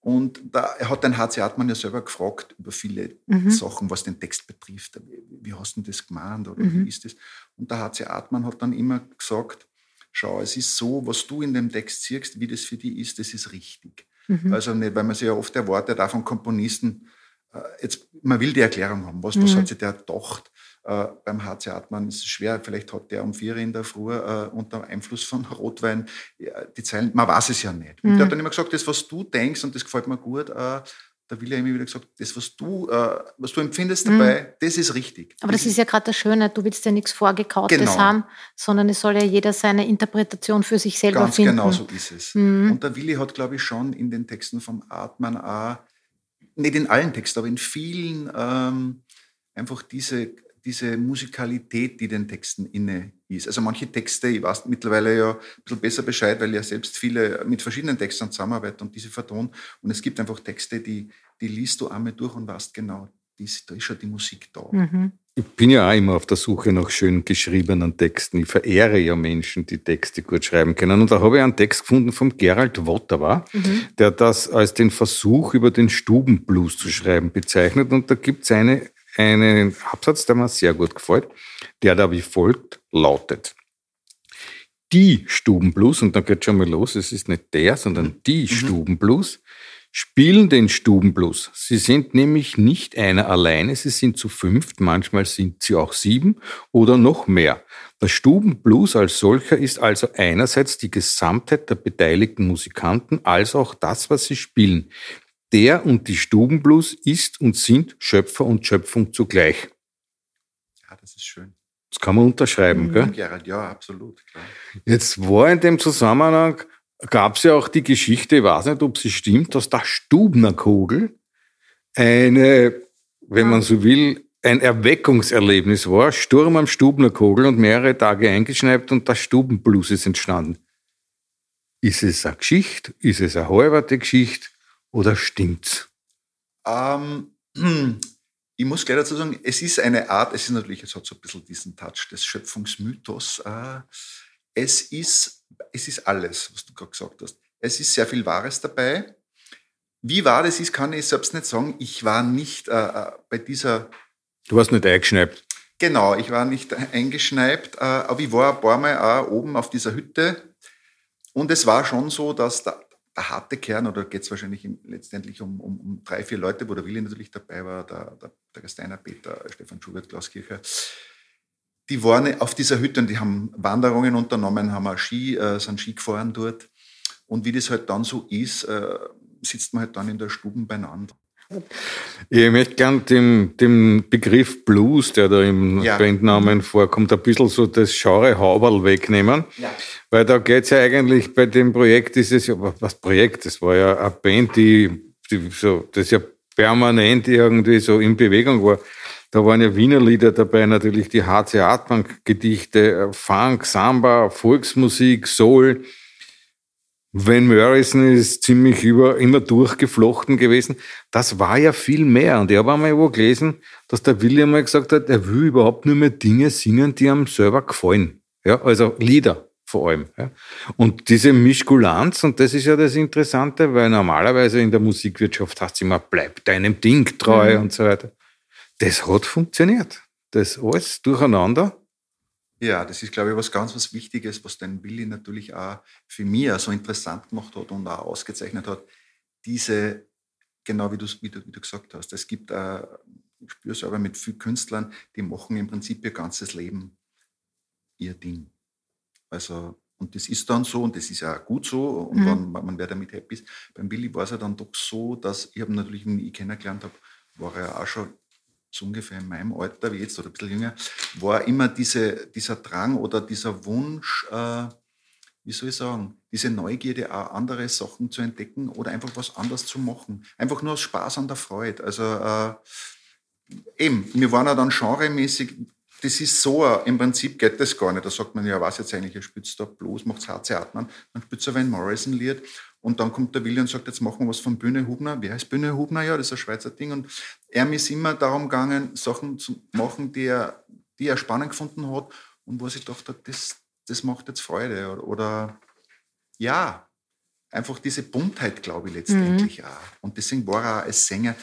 Und da, er hat den HC Atman ja selber gefragt über viele Mhm. Sachen, was den Text betrifft. Wie, hast du denn das gemeint oder Mhm. wie ist das? Und der HC Atman hat dann immer gesagt, schau, es ist so, was du in dem Text siehst, wie das für dich ist, das ist richtig. Mhm. Also nicht, weil man sich ja oft erwartet, auch von Komponisten, äh, jetzt, man will die Erklärung haben, was, was Mhm. hat sich der gedacht? Äh, beim HC Atman ist es schwer, vielleicht hat der um vier in der Früh äh, unter Einfluss von Rotwein ja, die Zeilen, man weiß es ja nicht. Und Mhm. der hat dann immer gesagt, das, was du denkst, und das gefällt mir gut, äh, da will er immer wieder gesagt, das, was du, äh, was du empfindest Mhm. dabei, das ist richtig. Aber das ist ja gerade das Schöne, du willst ja nichts Vorgekautes Genau. haben, sondern es soll ja jeder seine Interpretation für sich selber Ganz finden. genau so ist es. Mhm. Und der Willi hat, glaube ich, schon in den Texten vom Atman auch, nicht in allen Texten, aber in vielen, ähm, einfach diese, diese Musikalität, die den Texten inne ist. Also manche Texte, ich weiß mittlerweile ja ein bisschen besser Bescheid, weil ich ja selbst viele mit verschiedenen Textern zusammenarbeite und diese vertonen. Und es gibt einfach Texte, die, die liest du einmal durch und weißt genau, die ist, da ist schon die Musik da. Mhm. Ich bin ja auch immer auf der Suche nach schön geschriebenen Texten. Ich verehre ja Menschen, die Texte gut schreiben können. Und da habe ich einen Text gefunden von Gerald Wottawa, Mhm. der das als den Versuch über den Stubenblues zu schreiben bezeichnet. Und da gibt es eine, einen Absatz, der mir sehr gut gefällt, der da wie folgt lautet. Die Stubenblues, und dann geht schon mal los, es ist nicht der, sondern die Stubenblues, spielen den Stubenblues. Sie sind nämlich nicht einer alleine, sie sind zu fünft, manchmal sind sie auch sieben oder noch mehr. Der Stubenblues als solcher ist also einerseits die Gesamtheit der beteiligten Musikanten, als auch das, was sie spielen. Der und die Stubenblues ist und sind Schöpfer und Schöpfung zugleich. Ja, das ist schön. Das kann man unterschreiben, gell? Gerald, ja, absolut. Klar. Jetzt war in dem Zusammenhang, gab es ja auch die Geschichte, ich weiß nicht, ob sie stimmt, dass der Stubnerkogel eine, wenn man so will, ein Erweckungserlebnis war. Sturm am Stubnerkogel und mehrere Tage eingeschneit und der Stubenblues ist entstanden. Ist es eine Geschichte? Ist es eine halberte Geschichte? Oder stimmt's? Ähm, ich muss gleich dazu sagen, es ist eine Art, es ist natürlich, es hat so ein bisschen diesen Touch des Schöpfungsmythos. Äh, es ist, es ist alles, was du gerade gesagt hast. Es ist sehr viel Wahres dabei. Wie wahr das ist, kann ich selbst nicht sagen. Ich war nicht äh, äh, bei dieser, Du warst nicht eingeschneit. genau, ich war nicht eingeschneipt, äh, aber ich war ein paar Mal auch oben auf dieser Hütte. Und es war schon so, dass der, der harte Kern, oder geht es wahrscheinlich letztendlich um, um, um drei, vier Leute, wo der Willi natürlich dabei war, der, der, der Gasteiner Peter, Stefan Schubert, Klaus Kircher, die waren auf dieser Hütte und die haben Wanderungen unternommen, haben auch Ski, äh, sind Ski gefahren dort. Und wie das halt dann so ist, äh, sitzt man halt dann in der Stube beieinander. Ich möchte gern dem, dem Begriff Blues, der da im Ja. Bandnamen vorkommt, ein bisschen so das Genre Hauberl wegnehmen. Weil da geht's ja eigentlich bei dem Projekt, ist es ja, was Projekt? Das war ja eine Band, die, die so, das ja permanent irgendwie so in Bewegung war. Da waren ja Wiener Lieder dabei, natürlich die HC Hartmann Gedichte, Funk, Samba, Volksmusik, Soul. Van Morrison ist ziemlich über, immer durchgeflochten gewesen. Das war ja viel mehr. Und ich habe einmal wo gelesen, dass der William mal gesagt hat, er will überhaupt nur mehr Dinge singen, die ihm selber gefallen. Ja, also Lieder vor allem. Ja. Und diese Mischkulanz, und das ist ja das Interessante, weil normalerweise in der Musikwirtschaft heißt es immer, bleib deinem Ding treu Mhm. und so weiter. Das hat funktioniert. Das alles durcheinander. Ja, das ist, glaube ich, was ganz was Wichtiges, was den Willi natürlich auch für mich so interessant gemacht hat und auch ausgezeichnet hat. Diese, genau wie, wie, du, wie du gesagt hast. Es gibt, äh, ich spüre es aber mit vielen Künstlern, die machen im Prinzip ihr ganzes Leben ihr Ding. Also, und das ist dann so und das ist ja auch gut so und Mhm. dann, man wer damit happy ist. Beim Billy war es ja dann doch so, dass ich habe natürlich, wenn ich ihn kennengelernt habe, war er ja auch schon so ungefähr in meinem Alter wie jetzt oder ein bisschen jünger, war immer diese, dieser Drang oder dieser Wunsch, äh, wie soll ich sagen, diese Neugierde, auch andere Sachen zu entdecken oder einfach was anderes zu machen. Einfach nur aus Spaß an der Freude. Also äh, eben, wir waren ja dann genremäßig, das ist so, im Prinzip geht das gar nicht. Da sagt man ja, was jetzt eigentlich, er spielt da bloß, macht HC Atman, dann spielt er ein Morrison-Lied und dann kommt der Willi und sagt, jetzt machen wir was von Bühne Hubner. Wer heißt Bühne Hubner? Ja, das ist ein Schweizer Ding. Und er ist immer darum gegangen, Sachen zu machen, die er, die er spannend gefunden hat und wo sich gedacht hat, das, das macht jetzt Freude. Oder, oder ja, einfach diese Buntheit, glaube ich, letztendlich auch. Und deswegen war er auch als Sänger,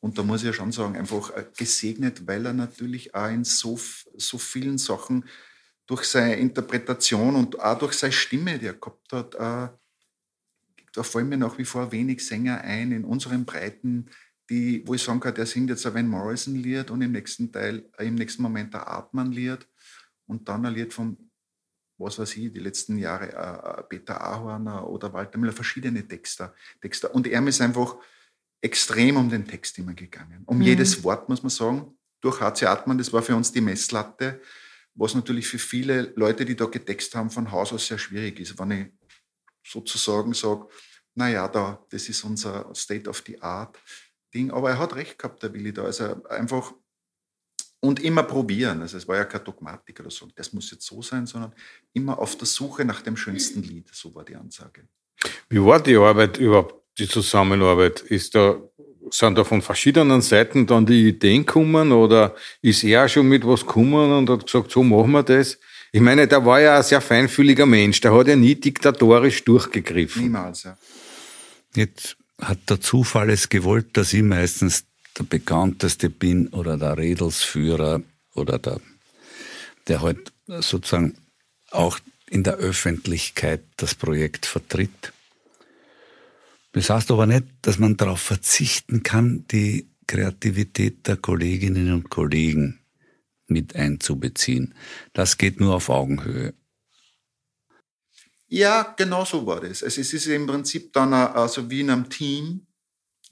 und da muss ich ja schon sagen, einfach äh, gesegnet, weil er natürlich auch in so, so vielen Sachen durch seine Interpretation und auch durch seine Stimme, die er gehabt hat, äh, da fallen mir nach wie vor wenig Sänger ein in unseren Breiten, die, wo ich sagen kann, der singt jetzt ein Van Morrison-Lied und im nächsten Teil, äh, im nächsten Moment ein Artmann-Lied und dann ein Lied von, was weiß ich, die letzten Jahre äh, äh, Peter Ahorner oder Walter Müller, verschiedene Texter. Texter. Und er ist einfach extrem um den Text immer gegangen. Um Mhm. jedes Wort, muss man sagen. Durch HC Artmann, das war für uns die Messlatte, was natürlich für viele Leute, die da getext haben, von Haus aus sehr schwierig ist. Wenn ich sozusagen sage, naja, da, das ist unser State of the Art Ding. Aber er hat recht gehabt, der Willi da. Also einfach und immer probieren. Also es war ja keine Dogmatik oder so, das muss jetzt so sein, sondern immer auf der Suche nach dem schönsten Lied. So war die Ansage. Wie war die Arbeit überhaupt, die Zusammenarbeit? Ist da, sind da von verschiedenen Seiten dann die Ideen gekommen oder ist er schon mit was gekommen und hat gesagt, so machen wir das? Ich meine, der war ja ein sehr feinfühliger Mensch, der hat ja nie diktatorisch durchgegriffen. Niemals, ja. Jetzt hat der Zufall es gewollt, dass ich meistens der bekannteste bin oder der Redelsführer oder der, der halt sozusagen auch in der Öffentlichkeit das Projekt vertritt. Das heißt aber nicht, dass man darauf verzichten kann, die Kreativität der Kolleginnen und Kollegen mit einzubeziehen. Das geht nur auf Augenhöhe. Ja, genau so war das. Also es ist im Prinzip dann also wie in einem Team.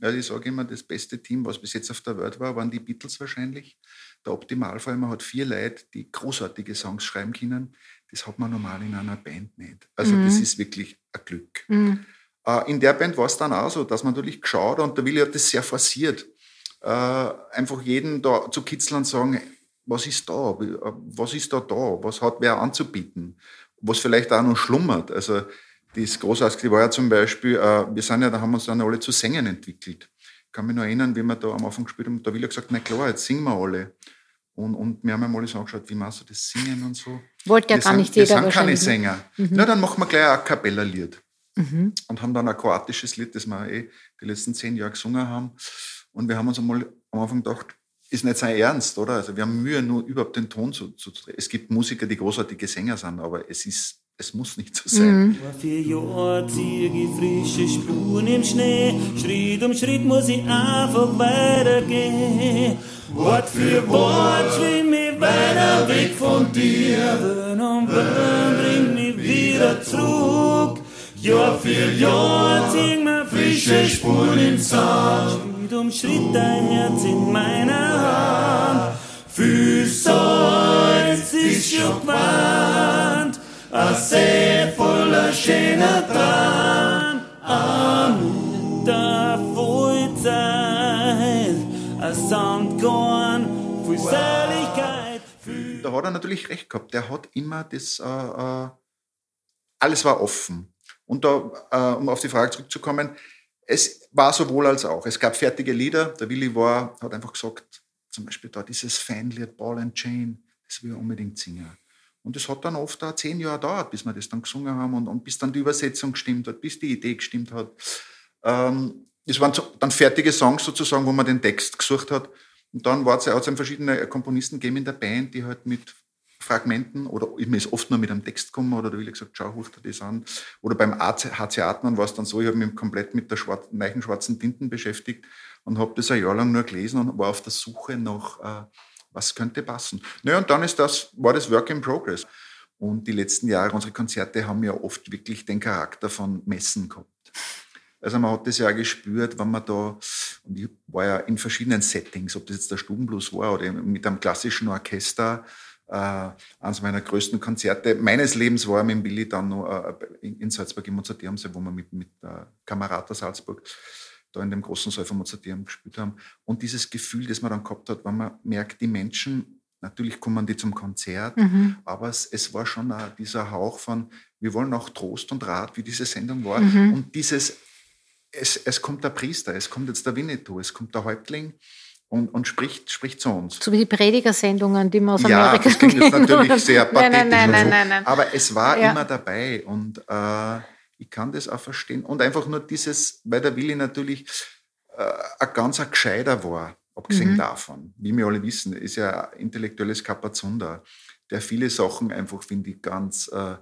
Also ich sage immer, das beste Team, was bis jetzt auf der Welt war, waren die Beatles wahrscheinlich. Der Optimalfall, man hat vier Leute, die großartige Songs schreiben können. Das hat man normal in einer Band nicht. Also Mhm. das ist wirklich ein Glück. Mhm. Äh, in der Band war es dann auch so, dass man natürlich geschaut hat und der Willi hat das sehr forciert. Äh, einfach jeden da zu kitzeln und sagen, was ist da? Äh, Was ist da da? Was hat wer anzubieten? Was vielleicht auch noch schlummert. Also das Großartige war ja zum Beispiel, äh, wir sind ja, da haben wir uns dann alle zu Sängen entwickelt. Ich kann mich noch erinnern, wie wir da am Anfang gespielt haben, der Willi hat gesagt, na klar, jetzt singen wir alle. Und, und wir haben ja mal so angeschaut, wie machst du das Singen und so. Wollte ja wir gar sind, nicht wir jeder sind keine ne? Sänger. Mhm. Na, dann machen wir gleich ein A Cappella-Lied Mhm. und haben dann ein kroatisches Lied, das wir eh die letzten zehn Jahre gesungen haben. Und wir haben uns einmal am Anfang gedacht, ist nicht sein Ernst, oder? Also wir haben Mühe, nur überhaupt den Ton zu, zu drehen. Es gibt Musiker, die großartige Sänger sind, aber es ist, es muss nicht so sein. Mhm. Vor vier Jahren zieh ich frische Spuren im Schnee. Schritt um Schritt muss ich einfach weitergehen. Wort für Wort schwimm ich weiter weg von dir. Wön um Wön bringt mich wieder zurück. Jahr für Jahr zieh mir frische Spuren im Sand. Schritt um Schritt dein Herz in meiner Hand. Viel Salz ist schon gewandt. Ein See voller schöner Tran. Am der Vollzeit. Ein Sandkorn, viel Seligkeit. Da hat er natürlich recht gehabt. Der hat immer das, äh, äh, alles war offen. Und da, äh, um auf die Frage zurückzukommen, es war sowohl als auch. Es gab fertige Lieder. Der Willi war, hat einfach gesagt, zum Beispiel da dieses Fanlied Ball and Chain, das will er unbedingt singen. Und das hat dann oft auch zehn Jahre gedauert, bis wir das dann gesungen haben und, und bis dann die Übersetzung gestimmt hat, bis die Idee gestimmt hat. Ähm, das waren dann fertige Songs sozusagen, wo man den Text gesucht hat. Und dann hat es ja verschiedene Komponisten gegeben in der Band, die halt mit Fragmenten oder mir ist oft nur mit einem Text gekommen oder da will ich gesagt, schau, hoch dir das an. Oder beim HC Atman war es dann so, ich habe mich komplett mit der schwarz, schwarzen Tinten beschäftigt und habe das ein Jahr lang nur gelesen und war auf der Suche nach, äh, was könnte passen. Naja, und dann ist das, war das Work in Progress. Und die letzten Jahre, unsere Konzerte haben ja oft wirklich den Charakter von Messen gehabt. Also man hat das ja auch gespürt, wenn man da, und ich war ja in verschiedenen Settings, ob das jetzt der Stubenblues war oder mit einem klassischen Orchester, äh, eines meiner größten Konzerte meines Lebens war mit Billy dann noch äh, in Salzburg im Mozarteumsaal, wo wir mit, mit äh, Kamerata Salzburg da in dem großen Saal von Mozarteum gespielt haben. Und dieses Gefühl, das man dann gehabt hat, wenn man merkt, die Menschen, natürlich kommen die zum Konzert, Mhm. aber es, es war schon dieser Hauch von, wir wollen auch Trost und Rat, wie diese Sendung war. Mhm. Und dieses, es, es kommt der Priester, es kommt jetzt der Winnetou, es kommt der Häuptling und, und spricht, spricht zu uns. So wie die Predigersendungen, die man aus Ja, Amerika das klingt jetzt natürlich sehr pathetisch. nein, nein, nein, so. nein, nein. Aber es war Ja. immer dabei und äh, ich kann das auch verstehen. Und einfach nur dieses, weil der Willi natürlich äh, ein ganz ein Gescheiter war, abgesehen Mhm. davon. Wie wir alle wissen, ist ja ein intellektuelles Kapazunder, der viele Sachen einfach, finde ich, ganz äh,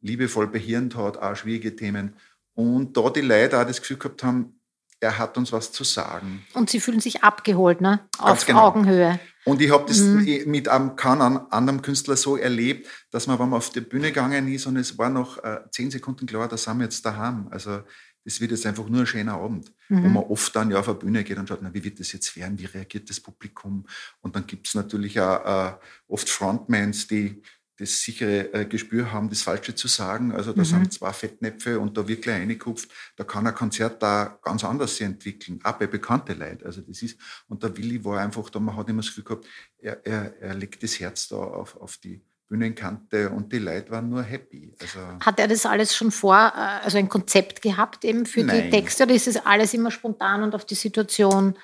liebevoll behirnt hat, auch schwierige Themen. Und da die Leute auch das Gefühl gehabt haben, er hat uns was zu sagen. Und sie fühlen sich abgeholt, ne? Auf genau. Augenhöhe. Und ich habe das Mhm. mit einem keinem anderen Künstler so erlebt, dass man, wenn man auf die Bühne gegangen ist und es war noch äh, zehn Sekunden klar, da sind wir jetzt daheim. Also das wird jetzt einfach nur ein schöner Abend, wo Mhm. man oft dann ja auf eine Bühne geht und schaut, na, wie wird das jetzt werden, wie reagiert das Publikum? Und dann gibt es natürlich auch äh, oft Frontmans, die das sichere äh, Gespür haben, das Falsche zu sagen. Also da Mhm. sind zwei Fettnäpfe und da wird gleich reingekupft. Da kann ein Konzert da ganz anders sich entwickeln, auch bei bekannten Leuten. Also das ist, und der Willi war einfach da, man hat immer das Gefühl gehabt, er, er, er legt das Herz da auf, auf die Bühnenkante und die Leute waren nur happy. Also, Hat er das alles schon vor, äh, also ein Konzept gehabt eben für die Nein. Texte oder ist es alles immer spontan und auf die Situation?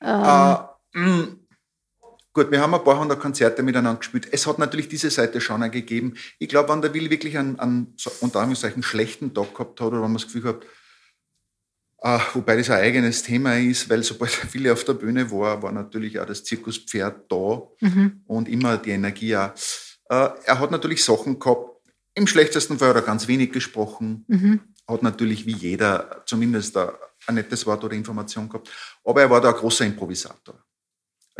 Ähm, Äh, mh, gut, wir haben ein paar hundert Konzerte miteinander gespielt. Es hat natürlich diese Seite schon auch gegeben. Ich glaube, wenn der Willi wirklich einen, einen so, unter Anführungszeichen schlechten Tag gehabt hat oder wenn man das Gefühl hat, äh, wobei das ein eigenes Thema ist, weil sobald der Willi auf der Bühne war, war natürlich auch das Zirkuspferd da Mhm. und immer die Energie auch. Äh, er hat natürlich Sachen gehabt, im schlechtesten Fall hat er ganz wenig gesprochen, Mhm. hat natürlich wie jeder zumindest ein, ein nettes Wort oder Information gehabt, aber er war da ein großer Improvisator.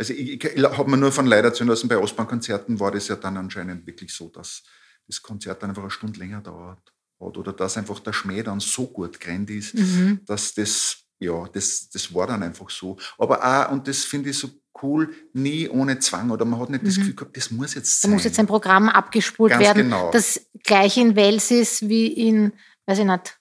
Also ich, ich habe mir nur von Leid erzählen lassen, bei Ostbahnkonzerten war das ja dann anscheinend wirklich so, dass das Konzert dann einfach eine Stunde länger dauert hat oder dass einfach der Schmäh dann so gut gerannt ist, Mhm. dass das, ja, das, das war dann einfach so. Aber auch, und das finde ich so cool, nie ohne Zwang oder man hat nicht das Mhm. Gefühl gehabt, das muss jetzt Da sein. muss jetzt ein Programm abgespult Ganz werden, genau. das gleich in Wels ist wie in, weiß ich nicht,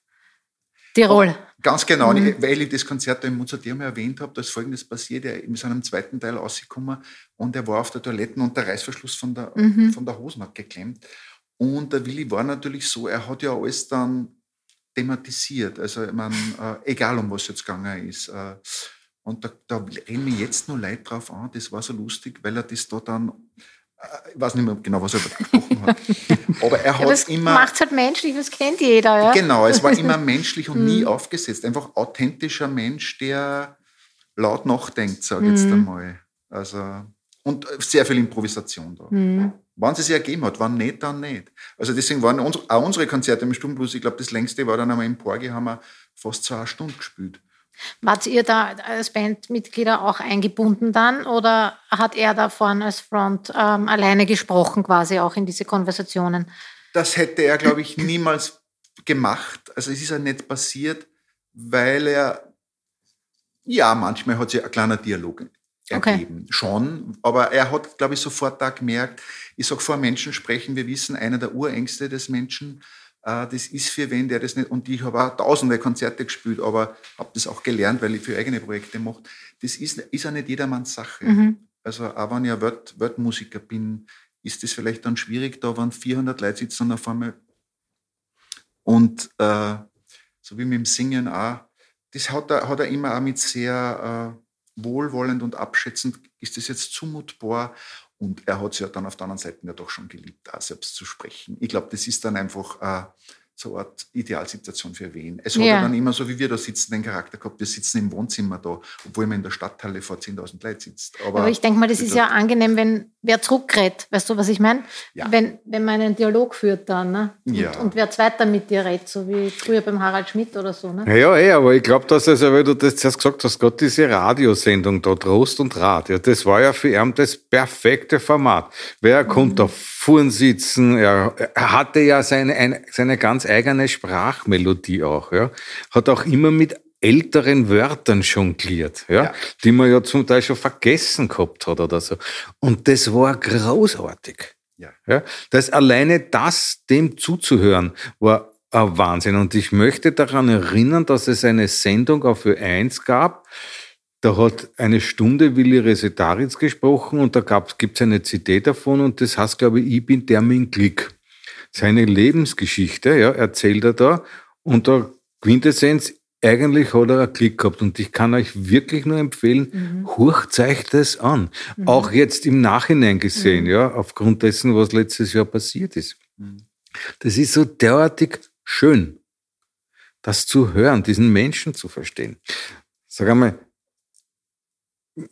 Tirol. Ganz genau, Mhm. weil ich das Konzert da im Mozarteum erwähnt habe, da ist Folgendes passiert. Er ist an einem zweiten Teil rausgekommen und er war auf der Toilette und der Reißverschluss von der, Mhm. von der Hosen hat geklemmt. Und der Willi war natürlich so, er hat ja alles dann thematisiert. Also, ich meine, äh, egal um was jetzt gegangen ist. Äh, und da, da reden mir jetzt nur Leid drauf an, das war so lustig, weil er das da dann, ich weiß nicht mehr genau, was er gesprochen hat, aber er Ja, hat das immer. macht es halt menschlich, das kennt jeder. Ja? Genau, es war immer menschlich und nie Mhm. aufgesetzt. Einfach authentischer Mensch, der laut nachdenkt, sage ich jetzt Mhm. einmal. Also, und sehr viel Improvisation da. Mhm. Wann es sich ergeben hat, wann nicht, dann nicht. Also deswegen waren uns, auch unsere Konzerte im Sturmblues, ich glaube, das längste war dann einmal im Porgi, haben wir fast zwei Stunden gespielt. Wart ihr da als Bandmitglieder auch eingebunden dann oder hat er da vorne als Front ähm, alleine gesprochen, quasi auch in diese Konversationen? Das hätte er, glaube ich, niemals gemacht. Also es ist ja nicht passiert, weil er, ja, manchmal hat sich ein kleiner Dialog Okay. ergeben. Schon, aber er hat, glaube ich, sofort da gemerkt, ich sage, vor Menschen sprechen, wir wissen, einer der Urängste des Menschen, das ist für wen, der das nicht, und ich habe auch tausende Konzerte gespielt, aber habe das auch gelernt, weil ich für eigene Projekte mache. Das ist, ist ja nicht jedermanns Sache. Mhm. Also auch wenn ich ein Weltmusiker bin, ist das vielleicht dann schwierig, da wenn 400 Leute sitzen und auf einmal und äh, so wie mit dem Singen auch, das hat er, hat er immer auch mit sehr äh, wohlwollend und abschätzend, ist das jetzt zumutbar? Und er hat es ja dann auf der anderen Seite ja doch schon geliebt, auch selbst zu sprechen. Ich glaube, das ist dann einfach äh, so eine Art Idealsituation für wen. Es hat Ja. ja dann immer so, wie wir da sitzen, den Charakter gehabt, wir sitzen im Wohnzimmer da, obwohl man in der Stadthalle vor 10.000 Leuten sitzt. Aber, ich denke mal, das ist ja angenehm, wenn wer zurückredet. Weißt du, was ich meine? Ja. Wenn, wenn man einen Dialog führt dann, ne? Ja. Und, und wer zweiter mit dir redet, so wie früher beim Harald Schmidt oder so, ne? Ja, ja, aber ich glaube, dass, also, weil du das zuerst gesagt hast, gerade diese Radiosendung da, Trost und Rat, ja, das war ja für ihn das perfekte Format. Wer konnte da vorn sitzen, er, er hatte ja seine, eine, seine ganz eigene Sprachmelodie auch, ja. Hat auch immer mit älteren Wörtern jongliert, ja, die man ja zum Teil schon vergessen gehabt hat oder so. Und das war großartig. Ja. Ja, das alleine das, dem zuzuhören, war ein Wahnsinn. Und ich möchte daran erinnern, dass es eine Sendung auf Ö1 gab. Da hat eine Stunde Willi Resetaritz gesprochen und da gibt es eine CD davon und das heißt, glaube ich, ich bin der mit Glück. Seine Lebensgeschichte, ja, erzählt er da und der Quintessenz, eigentlich hat er einen Klick gehabt und ich kann euch wirklich nur empfehlen, hurcht euch das an. Auch jetzt im Nachhinein gesehen, ja, aufgrund dessen, was letztes Jahr passiert ist. Das ist so derartig schön, das zu hören, diesen Menschen zu verstehen. Sag einmal,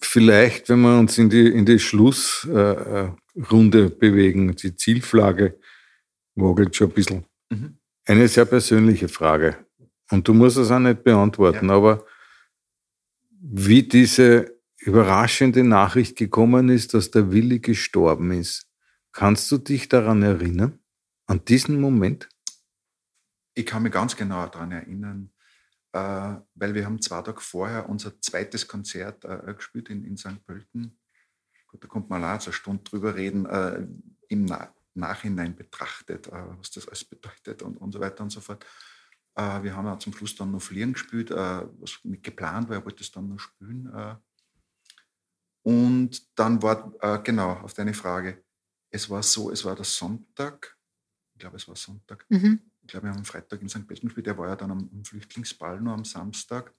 vielleicht, wenn wir uns in die, in die Schlussrunde äh, Runde bewegen, die Zielflagge wogelt schon ein bisschen. Mhm. Eine sehr persönliche Frage. Und du musst es auch nicht beantworten, aber wie diese überraschende Nachricht gekommen ist, dass der Willi gestorben ist, kannst du dich daran erinnern? An diesen Moment? Ich kann mich ganz genau daran erinnern, äh, weil wir haben zwei Tage vorher unser zweites Konzert äh, gespielt in, in St. Pölten. Gut, da kommt man auch eine Stunde drüber reden, äh, im Na Nachhinein betrachtet, was das alles bedeutet und, und so weiter und so fort. Äh, wir haben ja zum Schluss dann noch Fliegen gespielt, äh, was nicht geplant war, er wollte es dann noch spielen. Äh. Und dann war, äh, genau, auf deine Frage, es war so, es war der Sonntag, ich glaube, es war Sonntag, Mhm. ich glaube, wir haben am Freitag in St. Pölten gespielt, der war ja dann am, am Flüchtlingsball nur am Samstag.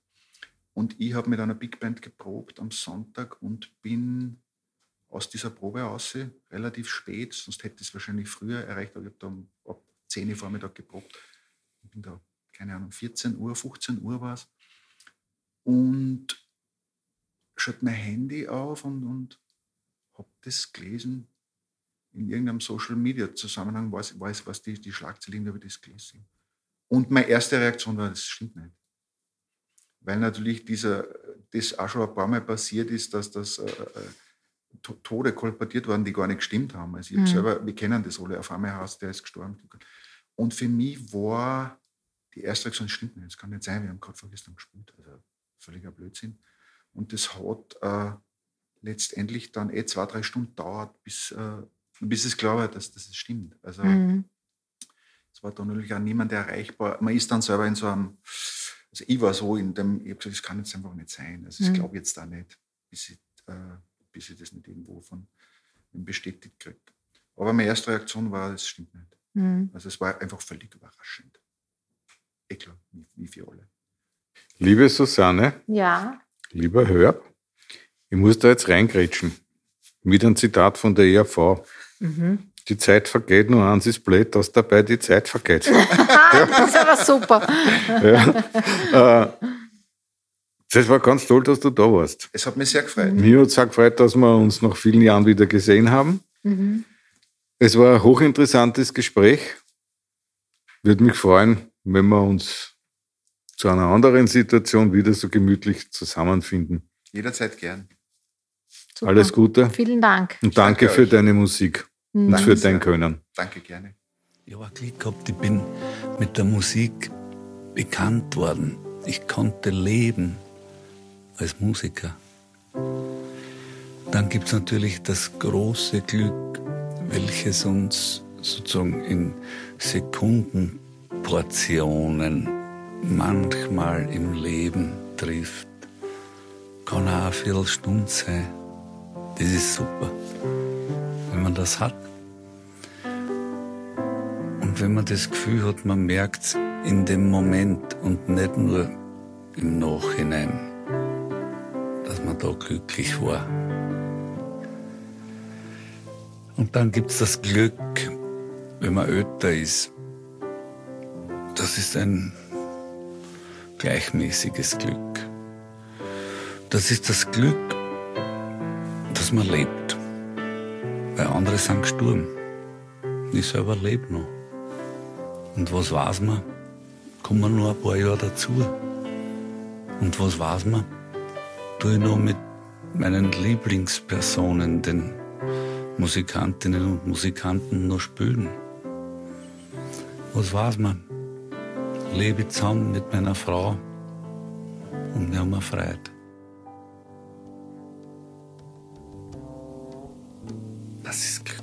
Und ich habe mit einer Big Band geprobt am Sonntag und bin aus dieser Probe raus, relativ spät, sonst hätte ich es wahrscheinlich früher erreicht, aber ich habe da um, ab 10 Uhr Vormittag geprobt. Ich bin da, keine Ahnung, 14 Uhr, 15 Uhr war es. Und schaut mein Handy auf und, und habe das gelesen in irgendeinem Social Media Zusammenhang, weiß, weiß was die, die Schlagzeile, irgendwie habe ich das gelesen. Und meine erste Reaktion war, das stimmt nicht. Weil natürlich dieser, das auch schon ein paar Mal passiert ist, dass das äh, äh, To- Tode kolportiert worden, die gar nicht gestimmt haben. Also ich Mhm. selber, wir kennen das alle, auf einmal Haus, der ist gestorben. Und für mich war die erste Reaktion, stimmt nicht, das kann nicht sein, wir haben gerade vorgestern gespielt. Also völliger Blödsinn. Und das hat äh, letztendlich dann eh zwei, drei Stunden dauert, bis, äh, bis es klar war, dass, dass es stimmt. Also Mhm. es war dann natürlich auch niemand erreichbar. Man ist dann selber in so einem, also ich war so in dem, ich habe gesagt, das kann jetzt einfach nicht sein. Also ich Mhm. glaube jetzt da nicht, bis ich, äh, bis ich das nicht irgendwo von bestätigt kriege. Aber meine erste Reaktion war, es stimmt nicht. Mhm. Also es war einfach völlig überraschend. Eh klar, wie, wie für alle. Liebe Susanne, Ja. lieber Hörb, ich muss da jetzt reingrätschen. Mit einem Zitat von der ERV. Mhm. Die Zeit vergeht, nur eins ist blöd, dass dabei die Zeit vergeht. das ist aber super. ja. äh, das war ganz toll, dass du da warst. Es hat mich sehr gefreut. Mir hat es auch gefreut, dass wir uns nach vielen Jahren wieder gesehen haben. Mhm. Es war ein hochinteressantes Gespräch. Würde mich freuen, wenn wir uns zu einer anderen Situation wieder so gemütlich zusammenfinden. Jederzeit gern. Super. Alles Gute Vielen Dank. und danke Danke für euch. deine Musik Mhm. und Danke für sehr. dein Können. Danke gerne. Ich habe Glück gehabt, ich bin mit der Musik bekannt worden. Ich konnte leben als Musiker. Dann gibt es natürlich das große Glück, welches uns sozusagen in Sekundenportionen manchmal im Leben trifft. Kann auch eine Viertelstunde sein. Das ist super, wenn man das hat. Und wenn man das Gefühl hat, man merkt in dem Moment und nicht nur im Nachhinein, dass man da glücklich war. Und dann gibt's das Glück, wenn man älter ist. Das ist ein gleichmäßiges Glück. Das ist das Glück, dass man lebt. andere sind gestorben. Ich selber lebe noch. Und was weiß man? Kommen noch ein paar Jahre dazu. Und was weiß man? Tue ich noch mit meinen Lieblingspersonen, den Musikantinnen und Musikanten, noch spielen? Was weiß man? Lebe zusammen mit meiner Frau und wir haben eine Freude. Das ist Glück.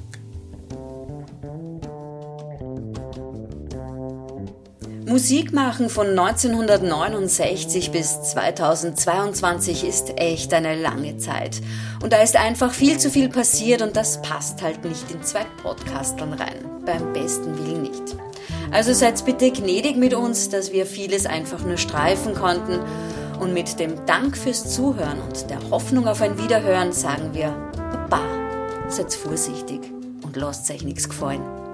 Musik machen von 1969 bis 2022 ist echt eine lange Zeit. Und da ist einfach viel zu viel passiert und das passt halt nicht in zwei Podcastern rein. Beim besten Willen nicht. Also seid bitte gnädig mit uns, dass wir vieles einfach nur streifen konnten. Und mit dem Dank fürs Zuhören und der Hoffnung auf ein Wiederhören sagen wir Baba, seid vorsichtig und lasst euch nichts gefallen.